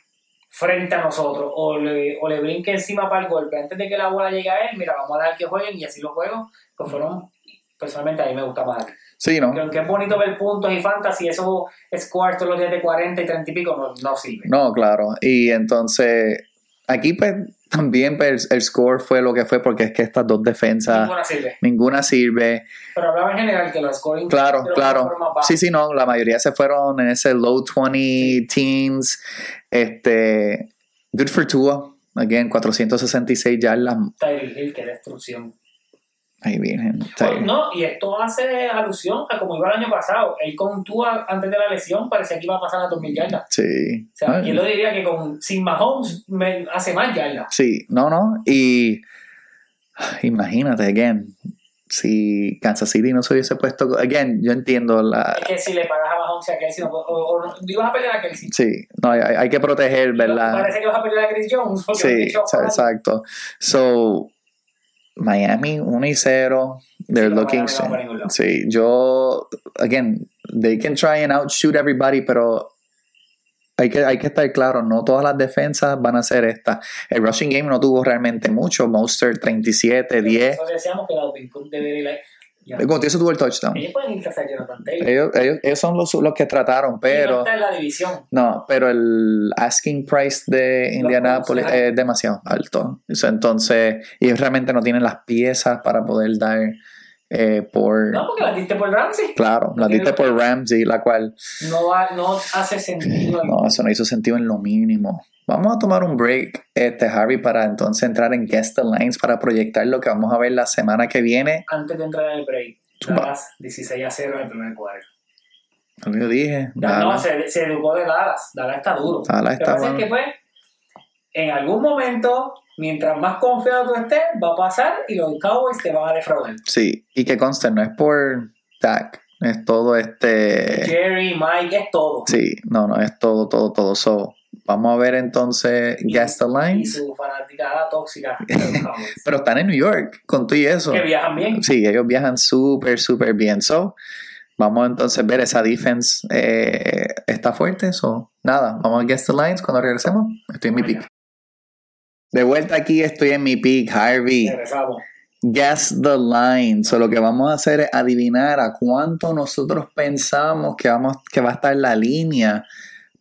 frente a nosotros o le, o le brinque encima para el golpe antes de que la bola llegue a él, mira, vamos a dejar que jueguen y así los juegos, pues fueron, personalmente a mí me gusta más. sí, ¿no? Que aunque es bonito ver puntos y fantasy, esos scores todos los días de 40 y 30 y pico no, no sirven. No, claro. Y entonces, aquí pues también pues, el score fue lo que fue porque es que estas dos defensas, Ninguna sirve. ninguna sirve. Pero hablaba en general que los scoring Claro, claro. Sí, sí, no, la mayoría se fueron en ese low 20 teens. Este, good for Tua. Again, 466 yardas. Tyreek Hill, qué destrucción. Ay, virgen. No, y esto hace alusión a como iba el año pasado. Él con Tua antes de la lesión parecía que iba a pasar a 2000 yardas. Sí. O sea, Ay, ¿quién lo diría que con sin Mahomes me hace más yardas? Sí, no, no. Y imagínate, again, si Kansas City no se hubiese puesto. Again, yo entiendo la. Es que si le pagas a Mahomes a Kelsey, no, o, o no- ibas a pelear a Kelsey. Sí, no, hay, hay que proteger, ¿verdad? Parece que vas a pelear a Chris Jones. Sí, exacto. So, Miami 1 y 0. They're Sí, no, looking. No ningún lado. Sí, yo. Again, they can try and outshoot everybody, pero. Hay que, hay que estar claro, no todas las defensas van a ser estas. El rushing game no tuvo realmente mucho. Monster 37, 10. Nosotros decíamos que la Cook debería. Contigo eso tuvo el touchdown. Ellos pueden irse a Jonathan Taylor. Ellos, ellos, ellos son los, los que trataron, Y no pero. está en la división. No, pero el asking price de Indianapolis es demasiado alto. Entonces, ellos realmente no tienen las piezas para poder dar eh, por... No, porque la diste por Ramsey. Claro, la diste por Ramsey, la cual... No, va- no hace sentido. No, eso no hizo sentido en lo mínimo. Vamos a tomar un break, este Harvey, para entonces entrar en Guest the Lines para proyectar lo que vamos a ver la semana que viene. Antes de entrar en el break. Dallas 16 a 0 en el primer cuadro. Lo que yo dije. Ya, no, Dallas, se, se educó de Dallas. Dallas está duro. Dallas Lo que está pasa es que, pues, en algún momento, mientras más confiado tú estés, va a pasar y los Cowboys te van a defraudar. Sí, y que conste, no es por Dak, es todo este... Jerry, Mike, es todo. Sí, no, no, es todo, todo, todo. So, vamos a ver entonces Guest the Y Lines. fanaticada tóxica. Pero están en New York con tú y eso. que viajan bien. Sí, ellos viajan súper, súper bien. So, vamos entonces a ver esa defense eh, está fuerte. So, nada, vamos a Guest the Lines cuando regresemos. Estoy en mi pick. De vuelta aquí, estoy en mi pick, Harvey. Regresamos. Guess the line. So, lo que vamos a hacer es adivinar a cuánto nosotros pensamos que, vamos, que va a estar la línea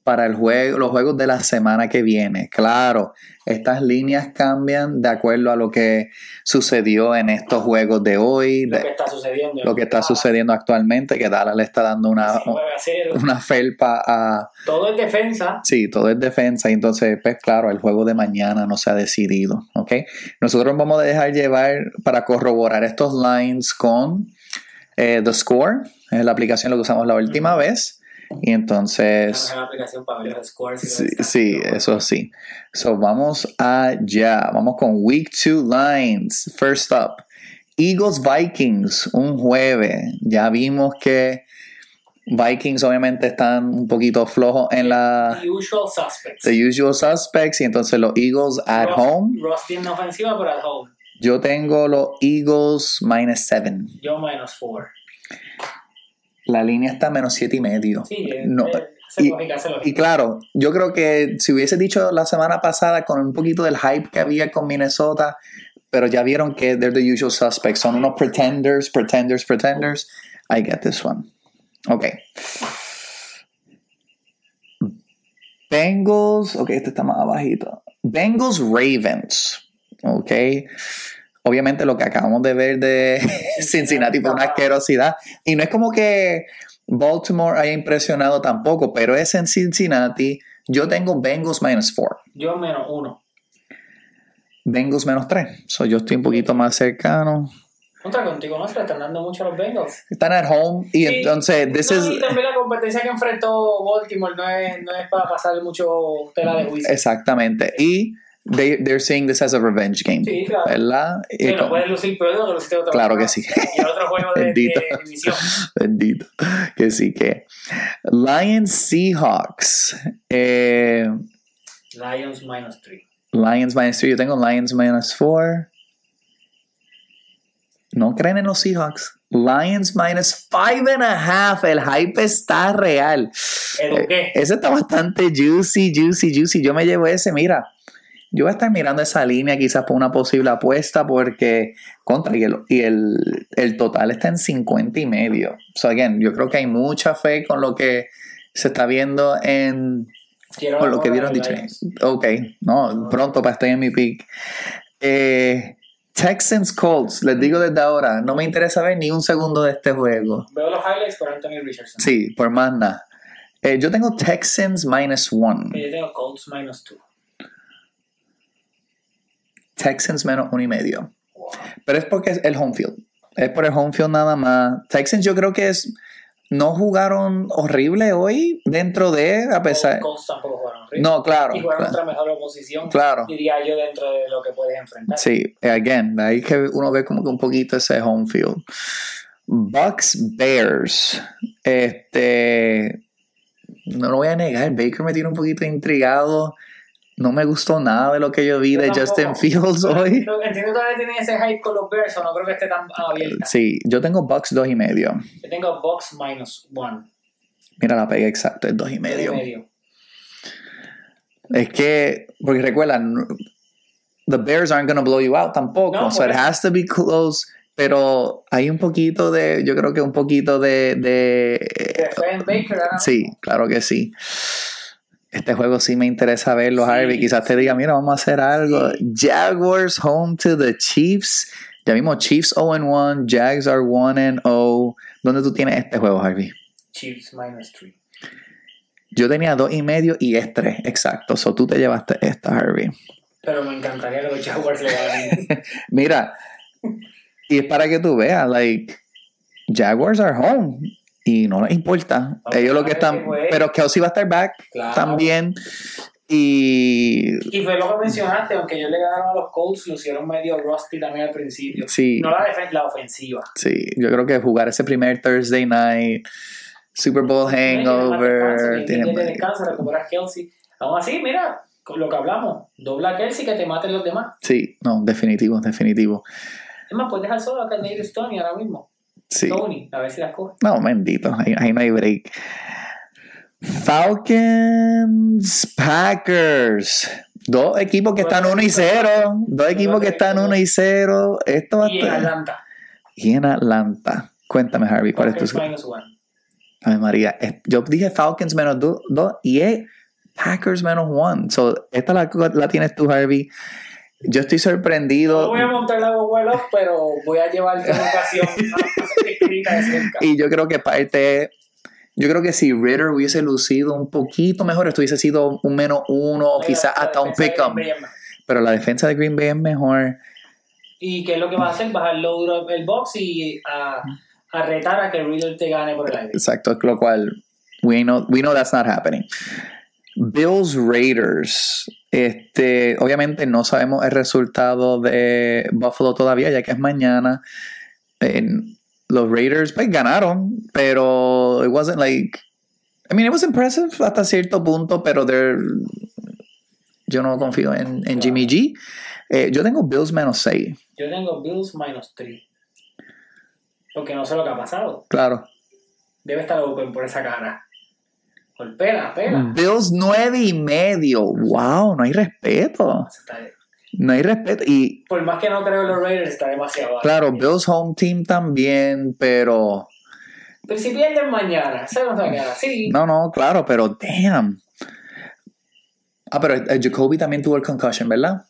para el juego, los juegos de la semana que viene. Claro, estas líneas cambian de acuerdo a lo que sucedió en estos juegos de hoy, Lo de- que está sucediendo. lo que está sucediendo actualmente, que Dallas le está dando una, 19 a 0. una felpa a... Todo es defensa. Sí, todo es defensa y entonces, pues claro, el juego de mañana no se ha decidido, ¿ok? Nosotros vamos a dejar llevar para corroborar estos lines con eh, The Score, es la aplicación lo que usamos la última vez, y entonces, la aplicación para ver los scores. y sí, los stats. sí, eso sí. So, vamos allá, vamos con Week 2 lines. First up, Eagles Vikings, un jueves. Ya vimos que Vikings obviamente están un poquito flojos en la... The usual suspects. The usual suspects y entonces los Eagles at Ross- home. Ross tiene ofensiva, pero at home. Yo tengo los Eagles minus 7. Yo menos 4. La línea está menos 7 y medio. Sí, eh, No, eh. Y claro, yo creo que si hubiese dicho la semana pasada con un poquito del hype que había con Minnesota, pero ya vieron que they're the usual suspects, son unos pretenders, pretenders, pretenders. I get this one. Ok. Bengals, ok, este está más abajito. Bengals Ravens, ok. Obviamente lo que acabamos de ver de Cincinnati fue una asquerosidad. Y no es como que Baltimore haya impresionado tampoco, pero es en Cincinnati. Yo tengo Bengals minus 4. Yo menos 1. Bengals menos 3. So yo estoy un poquito más cercano. Contra contigo, no se le están dando mucho a los Bengals. Están at home y Sí. entonces this No, is y también la competencia que enfrentó Baltimore no es, no es para pasar mucho tela de juicio. exactamente. Y they, they're seeing this as a revenge game. Sí, claro. ¿Verdad? Y Pero como- puede lucir peor lo que luciste otro Claro juego. que sí. Y el otro juego de, Bendito. de división. Bendito. Que sí que. Lions Seahawks. Eh, Lions minus 3. Lions minus 3. Yo tengo Lions minus 4. No creen en los Seahawks. Lions minus 5 and a half. El hype está real. Eduqué. Eh, ese está bastante juicy, juicy, juicy. Yo me llevo ese, mira. Yo voy a estar mirando esa línea quizás por una posible apuesta porque contra y el, y el, el total está en 50 y medio. So again, yo creo que hay mucha fe con lo que se está viendo en Quiero con lo que vieron dicho. Ok, no, pronto para estar en mi pick. Eh, Texans Colts, les digo desde ahora, no me interesa ver ni un segundo de este juego. Veo los highlights por Anthony Richardson. Sí, por más nada. Eh, yo tengo Texans minus one. Y Yo tengo Colts minus 2. Texans menos uno y medio. Pero es porque es el home field. Es por el home field nada más. Texans yo creo que es... No jugaron horrible hoy dentro de, a pesar... Colts tampoco jugaron horrible. No, claro. Y jugaron claro. nuestra mejor oposición. Claro. Diría yo dentro de lo que puedes enfrentar. Sí, again, ahí que uno ve como que un poquito ese home field. Bucks Bears. Este. No lo voy a negar, Baker me tiene un poquito intrigado. No me gustó nada de lo que yo vi Yo de tampoco. Justin Fields hoy. Pero Entiendo que todavía tienen ese hype con los Bears, o no creo que esté tan abierta. Sí, yo tengo Bucks dos y medio. Yo tengo Box minus 1. Mira la pega exacta, es dos y medio. medio. Es que, porque recuerdan, the Bears aren't going to blow you out tampoco. No, so it has to be close. Pero hay un poquito de, yo creo que un poquito de, de De Baker, Sí, claro que sí. Este juego sí me interesa verlo, Sí, Harvey. Quizás te diga, mira, vamos a hacer algo. Jaguars home to the Chiefs. Ya mismo Chiefs 0-1, Jags are 1-0. ¿Dónde tú tienes este juego, Harvey? Chiefs minus 3. Yo tenía dos y medio y es tres, exacto. So tú te llevaste esta, Harvey. Pero me encantaría que los Jaguars le ganen. Mira, y es para que tú veas, like, Jaguars are home. Y no les importa. Ellos lo que están. fue. Pero Kelsey va a estar back Claro. también. Y Y fue lo que mencionaste, aunque yo le ganaron a los Colts, lucieron medio rusty también al principio. Sí. No la defensa, la ofensiva. sí, yo creo que jugar ese primer Thursday night, Super Bowl hangover. Tiene tiene- de descanso, recuperar Kelsey. Aún así, mira, con lo que hablamos, dobla a Kelsey que te maten los demás. sí, no, definitivo, definitivo. Es más, puedes dejar solo a Canadian Stone ahora mismo. Sí. Tony, a ver si las coge. No, bendito, ahí, ahí no hay break. Falcons, Packers. Dos equipos que están 1 y 0. Dos equipos que están 1 y 0. Esto va a Y en estar. Atlanta, Y en Atlanta. Cuéntame, Harvey, ¿cuál es tu. Ay, María. Yo dije Falcons menos 2 y es Packers menos 1. So, esta la, la tienes tú, Harvey. Yo estoy No sorprendido. voy a montar la Off, pero voy a llevarte una ocasión de cerca. Y yo creo que parte. Yo creo que si Ritter hubiese lucido un poquito mejor, esto hubiese sido un menos uno o quizás hasta un pick-up. Pero la defensa de Green Bay es mejor. ¿Y qué es lo que vas a hacer? Bajar load el box y a, a retar a que Riddle te gane por el aire. Exacto, lo cual we know, we know that's not happening. Bills Raiders. Este, obviamente no sabemos el resultado de Buffalo todavía, ya que es mañana. En- los Raiders pues ganaron, pero it wasn't like I mean, it was impressive hasta cierto punto, pero they're- yo no confío en, en Jimmy G. Eh, yo tengo Bills menos 6, Yo tengo Bills minus 3. Porque no sé lo que ha pasado. claro. Debe estar open por esa cara. Golpea, pela. Bills 9 y medio. Wow, no hay respeto. Está- No hay respeto. Y Por más que no creo en los Raiders, está demasiado alto. claro, Bills home team también, pero. Pero si pierden mañana, se nos va a quedar así. No, no, claro, pero damn. Ah, pero eh, Jacoby también tuvo el concussion, ¿verdad?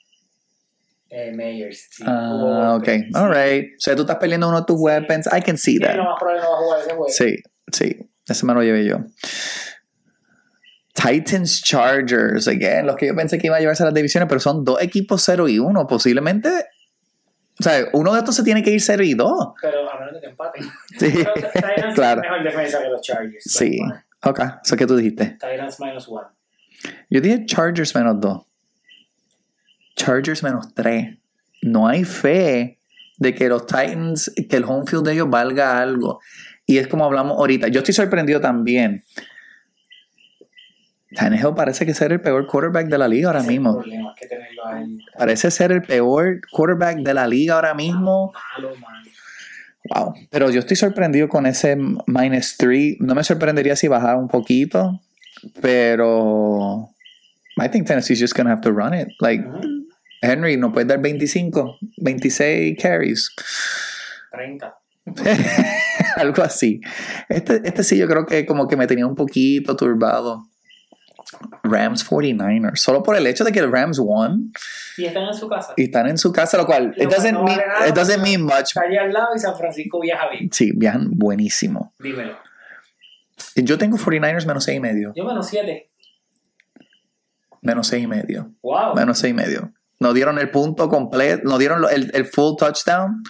Eh, Meyers, sí. Ah, Jugó- ok. Alright. O sea, tú estás perdiendo uno de tus weapons. I can see Sí, that. no ese juego. Sí, sí. Ese me lo llevé yo. Titans Chargers, again, los que yo pensé que iba a llevarse a las divisiones, pero son dos equipos 0 y 1. Posiblemente. O sea, uno de estos se tiene que ir 0 y 2. Pero a menos de que empaten. Sí, Pero Titans claro. es mejor defensa que los Chargers. Sí. Ok, eso que tú dijiste. Titans minus one. Yo dije Chargers menos 2. Chargers menos 3. No hay fe de que los Titans, que el home field de ellos valga algo. Y es como hablamos ahorita. Yo estoy sorprendido también. Tannehill parece que ser el peor quarterback de la liga ahora mismo. Parece ser el peor quarterback de la liga ahora mismo. Wow. Pero yo estoy sorprendido con ese minus 3. No me sorprendería si bajara un poquito. Pero. I think Tennessee's just gonna have to run it. Like. Henry no puede dar 25, 26 carries. 30. Algo así. Este, este sí yo creo que como que me tenía un poquito turbado. Rams 49ers. Solo por el hecho de que el Rams won Y están en su casa. y están en su casa, lo cual Lo it doesn't, no mean, vale nada, it doesn't mean much. Está allá al lado y San Francisco viaja bien. Sí, viajan buenísimo. Dímelo. Yo tengo 49ers menos 6 y medio. Yo menos 7. Menos 6 y medio. Wow. Menos 6 y medio. No dieron el punto completo, no dieron el, el full touchdown.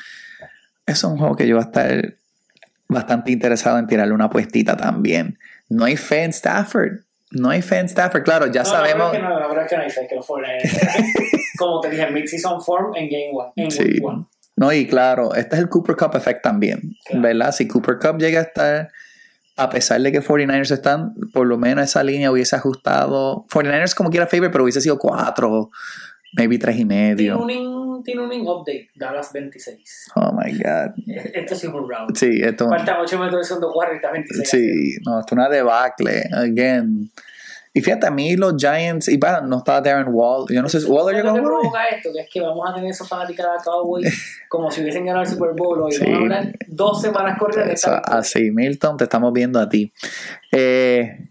Eso es un juego que yo voy a estar bastante interesado en tirarle una puestita también. No hay fe en Stafford. No hay fe en Stafford. Claro, ya No, sabemos. La verdad es que no, verdad es que no hay que lo fuera. Como te dije, mid-season form en Game 1. En Sí. Week 1. No, y claro, este es el Cooper Cup effect también, Claro. ¿verdad? Si Cooper Cup llega a estar, a pesar de que 49ers están, por lo menos esa línea hubiese ajustado. 49ers como quiera favor, pero hubiese sido 4, maybe 3 y medio. Tuning, tuning update. Dallas 26. Oh my God. Esto es un round. Sí, esto. Faltan 8 metros de segundo cuarto y está 26. Sí, no, esto es una debacle, again. Y fíjate, a mí los Giants, y para, no estaba Darren Wall, yo no sé, Waller ¿Sabes llegó a provoca esto? Que es que vamos a tener esos fanáticos de Cowboys como si hubiesen ganado el Super Bowl hoy. Sí. Vamos a hablar dos semanas corridas así, Milton, te estamos viendo a ti. Eh,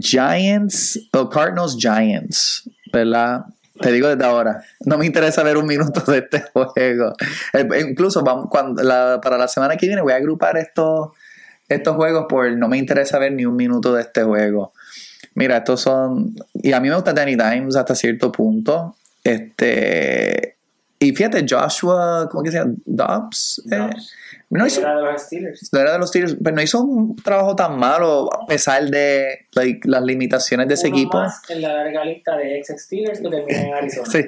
Giants, o Cardinals Giants, ¿verdad? Te digo desde ahora, no me interesa ver un minuto de este juego. Eh, incluso vamos, cuando, la- para la semana que viene voy a agrupar estos, estos juegos por no me interesa ver ni un minuto de este juego. Mira, estos son. Y a mí me gusta Danny Dimes hasta cierto punto. Este. Y fíjate, Joshua, ¿cómo que se llama? Dobbs. eh, Dobbs. No hizo, Era de los Steelers. no era de los Steelers, pero no hizo un trabajo tan malo a pesar de like, las limitaciones de ese Uno equipo. más en la larga lista de ex Steelers que termina en Arizona. Sí,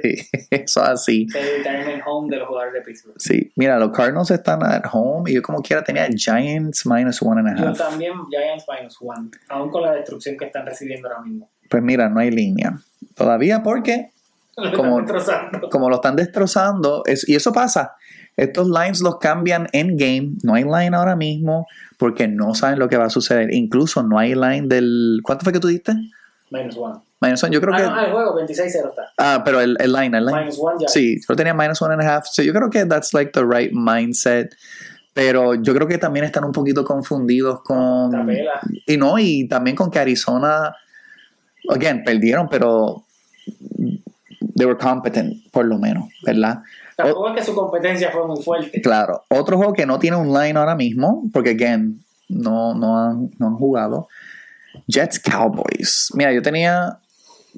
eso así. Se retirement home de los jugadores de Pittsburgh. Sí, mira, los Cardinals están at home y yo como quiera tenía Giants minus one and a Yo half. también Giants minus one, aún con la destrucción que están recibiendo ahora mismo. Pues mira, no hay línea. Todavía porque Como- como lo están destrozando, es- y eso pasa. Estos lines los cambian en game. No hay line ahora mismo porque no saben lo que va a suceder. Incluso no hay line del. ¿Cuánto fue que tú diste? Minus one. Minus one. Yo creo Ah, que. no, el juego 26-0 está. Ah, pero el, el line, el line. Minus one ya. Sí, yo tenía minus one and a half. So yo creo que that's like the right mindset. Pero yo creo que también están un poquito confundidos con. Tapela. Y no, y también con que Arizona. Again, perdieron, pero. They were competent, por lo menos, ¿verdad? Tampoco es que su competencia fue muy fuerte. Claro. Otro juego que no tiene un line ahora mismo, porque, again, no, no, han, no han jugado. Jets Cowboys. Mira, yo tenía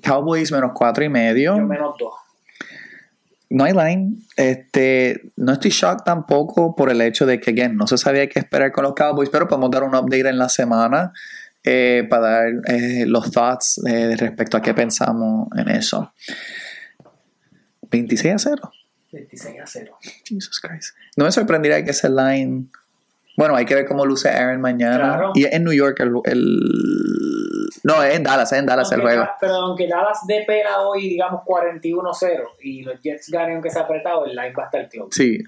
Cowboys menos cuatro y medio. Yo menos dos. No hay line. Este, no estoy shocked tampoco por el hecho de que, again, no se sabía qué esperar con los Cowboys, pero podemos dar un update en la semana eh, para dar eh, los thoughts eh, respecto a qué pensamos en eso. 26 a 0. 26 a 0. Jesus Christ. No me sorprendería que ese line. Bueno, hay que ver cómo luce Aaron mañana. Claro. Y es en New York el. el- No, es en Dallas, es en Dallas el juego. Da- Pero aunque Dallas dé pela hoy, digamos 41-0 y los Jets ganen aunque sea apretado, el line va a estar close. Sí,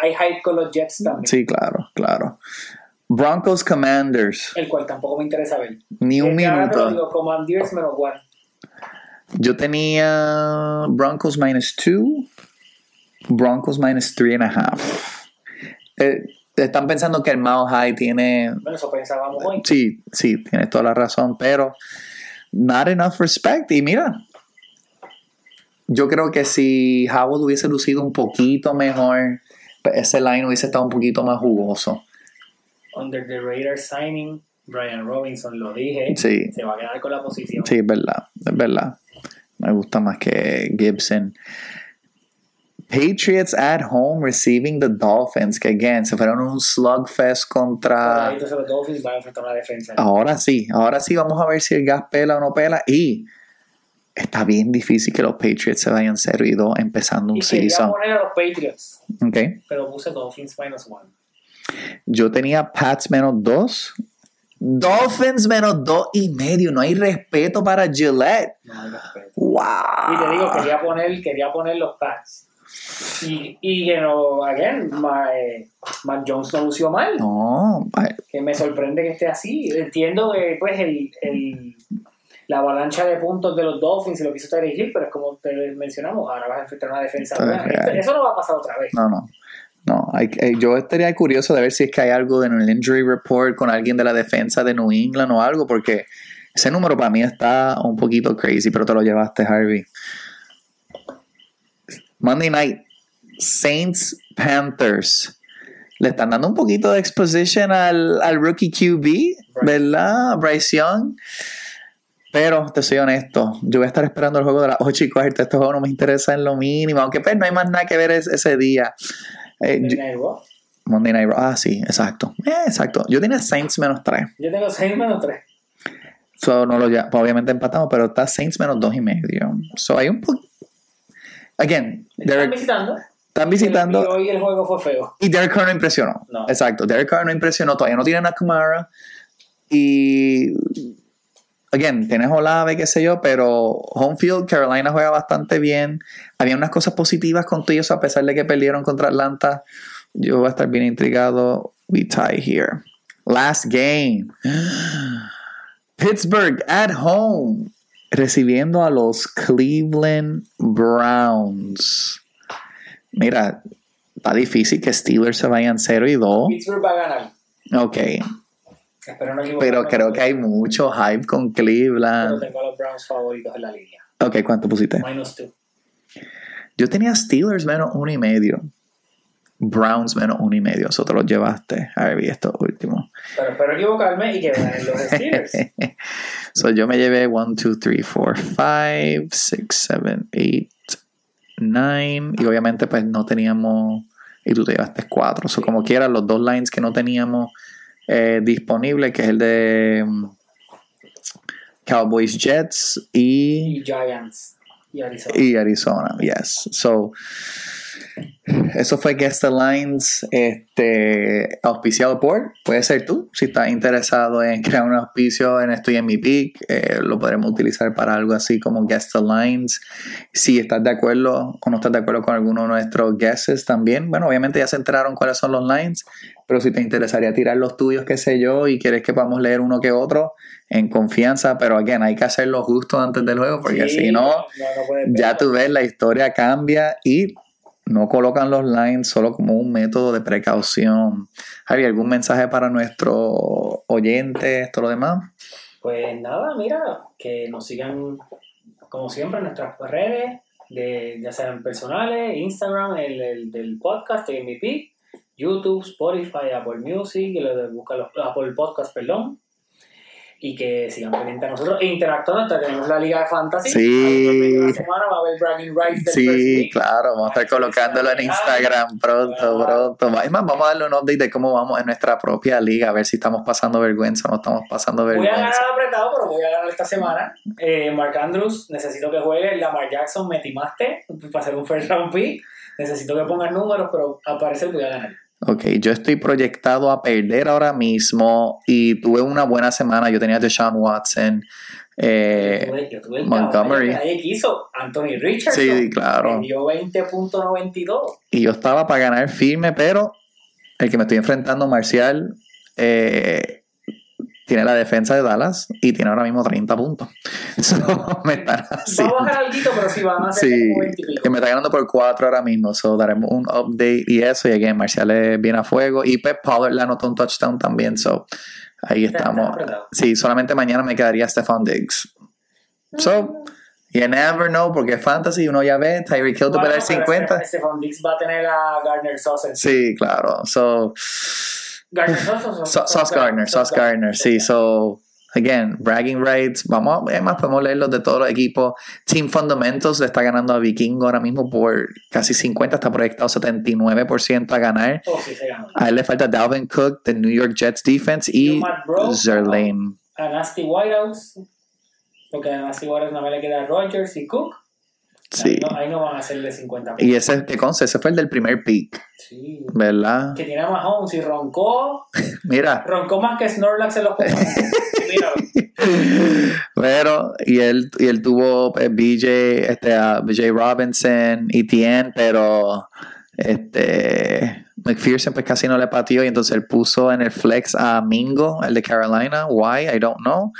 hay hype con los Jets también. Sí, claro, claro. Broncos Commanders. El cual tampoco me interesa ver. Ni un Desde minuto. Commanders menos. Yo tenía Broncos minus 2, Broncos minus 3 and a half. Eh, están pensando que el Mile High tiene. Bueno, eso pensábamos hoy. Sí, sí, tienes toda la razón, pero not enough respect. Y mira, yo creo que si Howard hubiese lucido un poquito mejor, ese line hubiese estado un poquito más jugoso. Under the radar signing, Brian Robinson, lo dije, Sí. se va a quedar con la posición. Sí, es verdad, es verdad. Me gusta más que Gibson. Patriots at home receiving the Dolphins, que again se fueron un slugfest contra. Por ahí, los Dolphins van a enfrentar una defensa. Ahora sí, ahora sí vamos a ver si el gas pela o no pela. Y está bien difícil que los Patriots se vayan 0 y 2 empezando un Y quería season. poner a los Patriots, Ok. pero puse Dolphins minus one. Yo tenía Pats menos 2. Dolphins menos 2 y medio. No hay respeto para Gillette. No hay respeto. ¡Wow! Y te digo, quería poner, quería poner los Pats. Y, y que no, again, Ma- Mac Jones no lució mal. No, Que me sorprende que esté así. Entiendo que, pues, el, el- la avalancha de puntos de los Dolphins y lo que hizo Terry Hill, pero es como te mencionamos, ahora vas a enfrentar una defensa. Esto- Eso no va a pasar otra vez. no, no. No, hay- eh, yo estaría curioso de ver si es que hay algo en el injury report con alguien de la defensa de New England o algo, porque ese número para mí está un poquito crazy, pero te lo llevaste, Harvey. Monday night, Saints Panthers. Le están dando un poquito de exposition al, al rookie QB, ¿verdad? Bryce Young. Pero te soy honesto, yo voy a estar esperando el juego de las 8 y cuarto. Este juego no me interesa en lo mínimo, aunque pues no hay más nada que ver es- ese día. Eh, yo- Monday Night Raw. Monday Night Raw. Ah, sí, exacto. Eh, exacto. Yo tenía Saints menos 3. Yo tengo 6 menos 3. So, no lo ya, pues, obviamente empatamos, pero está Saints menos 2 y medio. So, hay un poco. Again, Están Derek, visitando. están Y visitando. hoy el juego fue feo. Y Derek Carr no impresionó. No. Exacto. Derek Carr no impresionó. Todavía no tienen a Kamara. Y. Again, tienes Olave, qué sé yo, pero home field, Carolina juega bastante bien. Había unas cosas positivas con todo eso, a pesar de que perdieron contra Atlanta. Yo voy a estar bien intrigado. We tie here. Last game. Pittsburgh at home. Recibiendo a los Cleveland Browns. Mira, está difícil que Steelers se vayan 0 y 2. Pittsburgh va a ganar. Ok, no pero creo que hay mucho hype con Pero Cleveland. tengo a los Browns favoritos en la línea. Ok, ¿cuánto pusiste? Minus 2. Yo tenía Steelers menos uno y medio. Browns menos uno y medio. Eso te lo llevaste, Harvey, esto último. Pero espero equivocarme y que ganen los Steelers. so yo me llevé 1, 2, 3, 4, 5, 6, 7, 8, 9. Y obviamente, pues no teníamos. Y tú te llevaste 4. So, como quieras, los dos lines que no teníamos eh, disponibles, que es el de mm, Cowboys Jets y, y Giants y Arizona. y Arizona. Yes. So. Eso fue Guest the Lines, este, auspiciado por, puede ser tú, si estás interesado en crear un auspicio en Estoy en mi pick, eh, lo podremos utilizar para algo así como Guest the Lines. Si estás de acuerdo o no estás de acuerdo con alguno de nuestros guesses también, bueno, obviamente ya se enteraron cuáles son los lines, pero si te interesaría tirar los tuyos, qué sé yo, y quieres que podamos leer uno que otro, en confianza, pero again, hay que hacerlo justo antes del juego, porque Sí, si no, no puedes ya tú ves, la historia cambia y no colocan los lines solo como un método de precaución. ¿Hay algún mensaje para nuestros oyentes, todo lo demás? Pues nada, mira, que nos sigan como siempre en nuestras redes, de, ya sean personales, Instagram, el, el del podcast de pick, YouTube, Spotify, Apple Music, y lo de buscar Apple Podcast, perdón. Y que sigan pendientes a nosotros e interactuando. Tenemos la Liga de Fantasy. Sí. La semana va a haber Bragging Rights del Sí, claro, vamos a estar colocándolo en Instagram pronto, pronto. Es más, vamos a darle un update de cómo vamos en nuestra propia liga, a ver si estamos pasando vergüenza o no estamos pasando Voy a ganar vergüenza. apretado, pero voy a ganar esta semana. Eh, Mark Andrews, necesito que juegue. Lamar Jackson, me timaste para hacer un first round pick. Necesito que pongas números, pero al parecer voy a ganar. Ok, yo estoy proyectado a perder ahora mismo y tuve una buena semana. Yo tenía a Deshaun Watson. eh, yo tuve, yo tuve el Montgomery. nadie quiso. Anthony Richardson. Sí, claro. Dio 20.92. Y yo estaba para ganar firme, pero el que me estoy enfrentando, Marcial, eh, tiene la defensa de Dallas y tiene ahora mismo 30 puntos. So, me están Va a bajar algo, pero sí van a ser Sí, como 20 y pico. que me está ganando por 4 ahora mismo. So, daremos un update y eso. Y again, Marcial es bien a fuego. Y Pep Pollard le anotó un touchdown también. So, ahí estamos. Sí, solamente mañana me quedaría Stefan Diggs. So, you never know, porque fantasy uno ya ve, Tyreek Hill te puede dar pero 50. Este, Stephon Diggs va a tener a Gardner Sauce. Sí, claro. So, Gardner Sauce o So- Sauce Gardner, Sauce Gardner, sí. So, again, bragging rights. Vamos, a- es más, podemos leerlos de todos los equipos. Team Fundamentals le está ganando a Vikingo ahora mismo por casi 50, está proyectado 79% a ganar. Oh, sí, se. A él le falta Dalvin Cook de New York Jets Defense y Zerlane. A Nasty Whiteouts. Porque además igual nada más le queda Rogers y Cook. Sí. Ahí, no, ahí no van a hacerle 50 Y ese, que conste, ese fue el del primer pick, Sí. ¿verdad? Que tiene a Mahomes y roncó. Mira, Roncó más que Snorlax en los. Mira, pero, y él, y él tuvo eh, BJ, este, a BJ Robinson, ETN, pero este McPherson pues casi no le pateó y entonces él puso en el flex a Mingo, el de Carolina. Why? I don't know.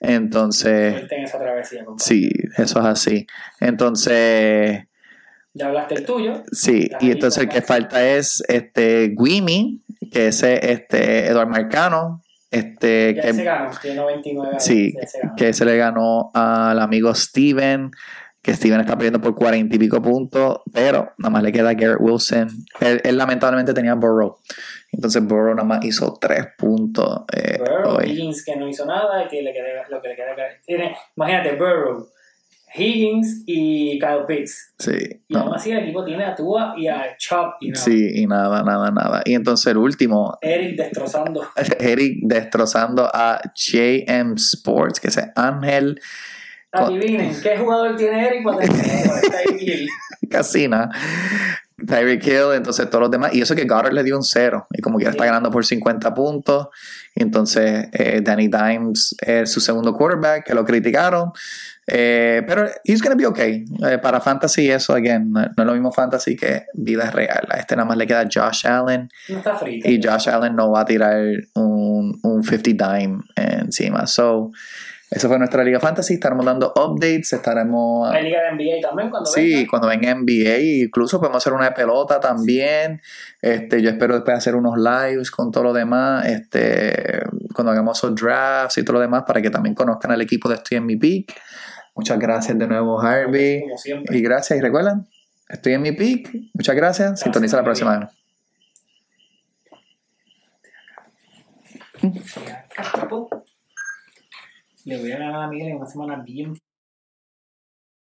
Entonces, en esa travesía, compadre. sí, eso es así. Entonces, Ya hablaste el tuyo. sí, y entonces el que falta es este Guimi, que es este Eduardo Marcano, este Ya que se ganó, tiene 99 Sí, ya se ganó. que se le ganó al amigo Steven, que Steven está perdiendo por cuarenta y pico puntos, pero nada más le queda Garrett Wilson. Él, él lamentablemente tenía Burrow. Entonces Burrow nada más hizo tres puntos eh, Burrow, hoy. Higgins que no hizo nada y que le queda, lo que le queda tiene, imagínate Burrow, Higgins y Kyle Pitts Sí, y aún no. así el equipo tiene a Tua y a Chop y nada. sí, y nada, nada, nada. Y entonces el último, Eric destrozando Eric destrozando a JM Sports, que es Ángel adivinen ¿qué jugador tiene Eric cuando está ahí Casina. Tyreek Hill, entonces todos los demás. Y eso que Goddard le dio un cero. Y como que está Sí. ganando por 50 puntos. Y entonces eh, Danny Dimes es su segundo quarterback, que lo criticaron. Eh, pero he's gonna be okay. Eh, para fantasy, eso, again, no, no es lo mismo fantasy que vida real. A este nada más le queda Josh Allen. no está frito Y Josh Allen no va a tirar un, un 50 dime encima. So, eso fue nuestra liga fantasy. Estaremos dando updates. Estaremos. hay liga de NBA también cuando Sí, venga. cuando venga NBA, incluso podemos hacer una de pelota también. Este, yo espero después hacer unos lives con todo lo demás. Este, cuando hagamos esos drafts y todo lo demás, para que también conozcan al equipo de Estoy en mi peak. Muchas gracias de nuevo, Harvey. como siempre Y gracias, y recuerdan, estoy en mi peak. Muchas gracias. Sintoniza la próxima vez. Le voy a ganar a Miguel en una semana bien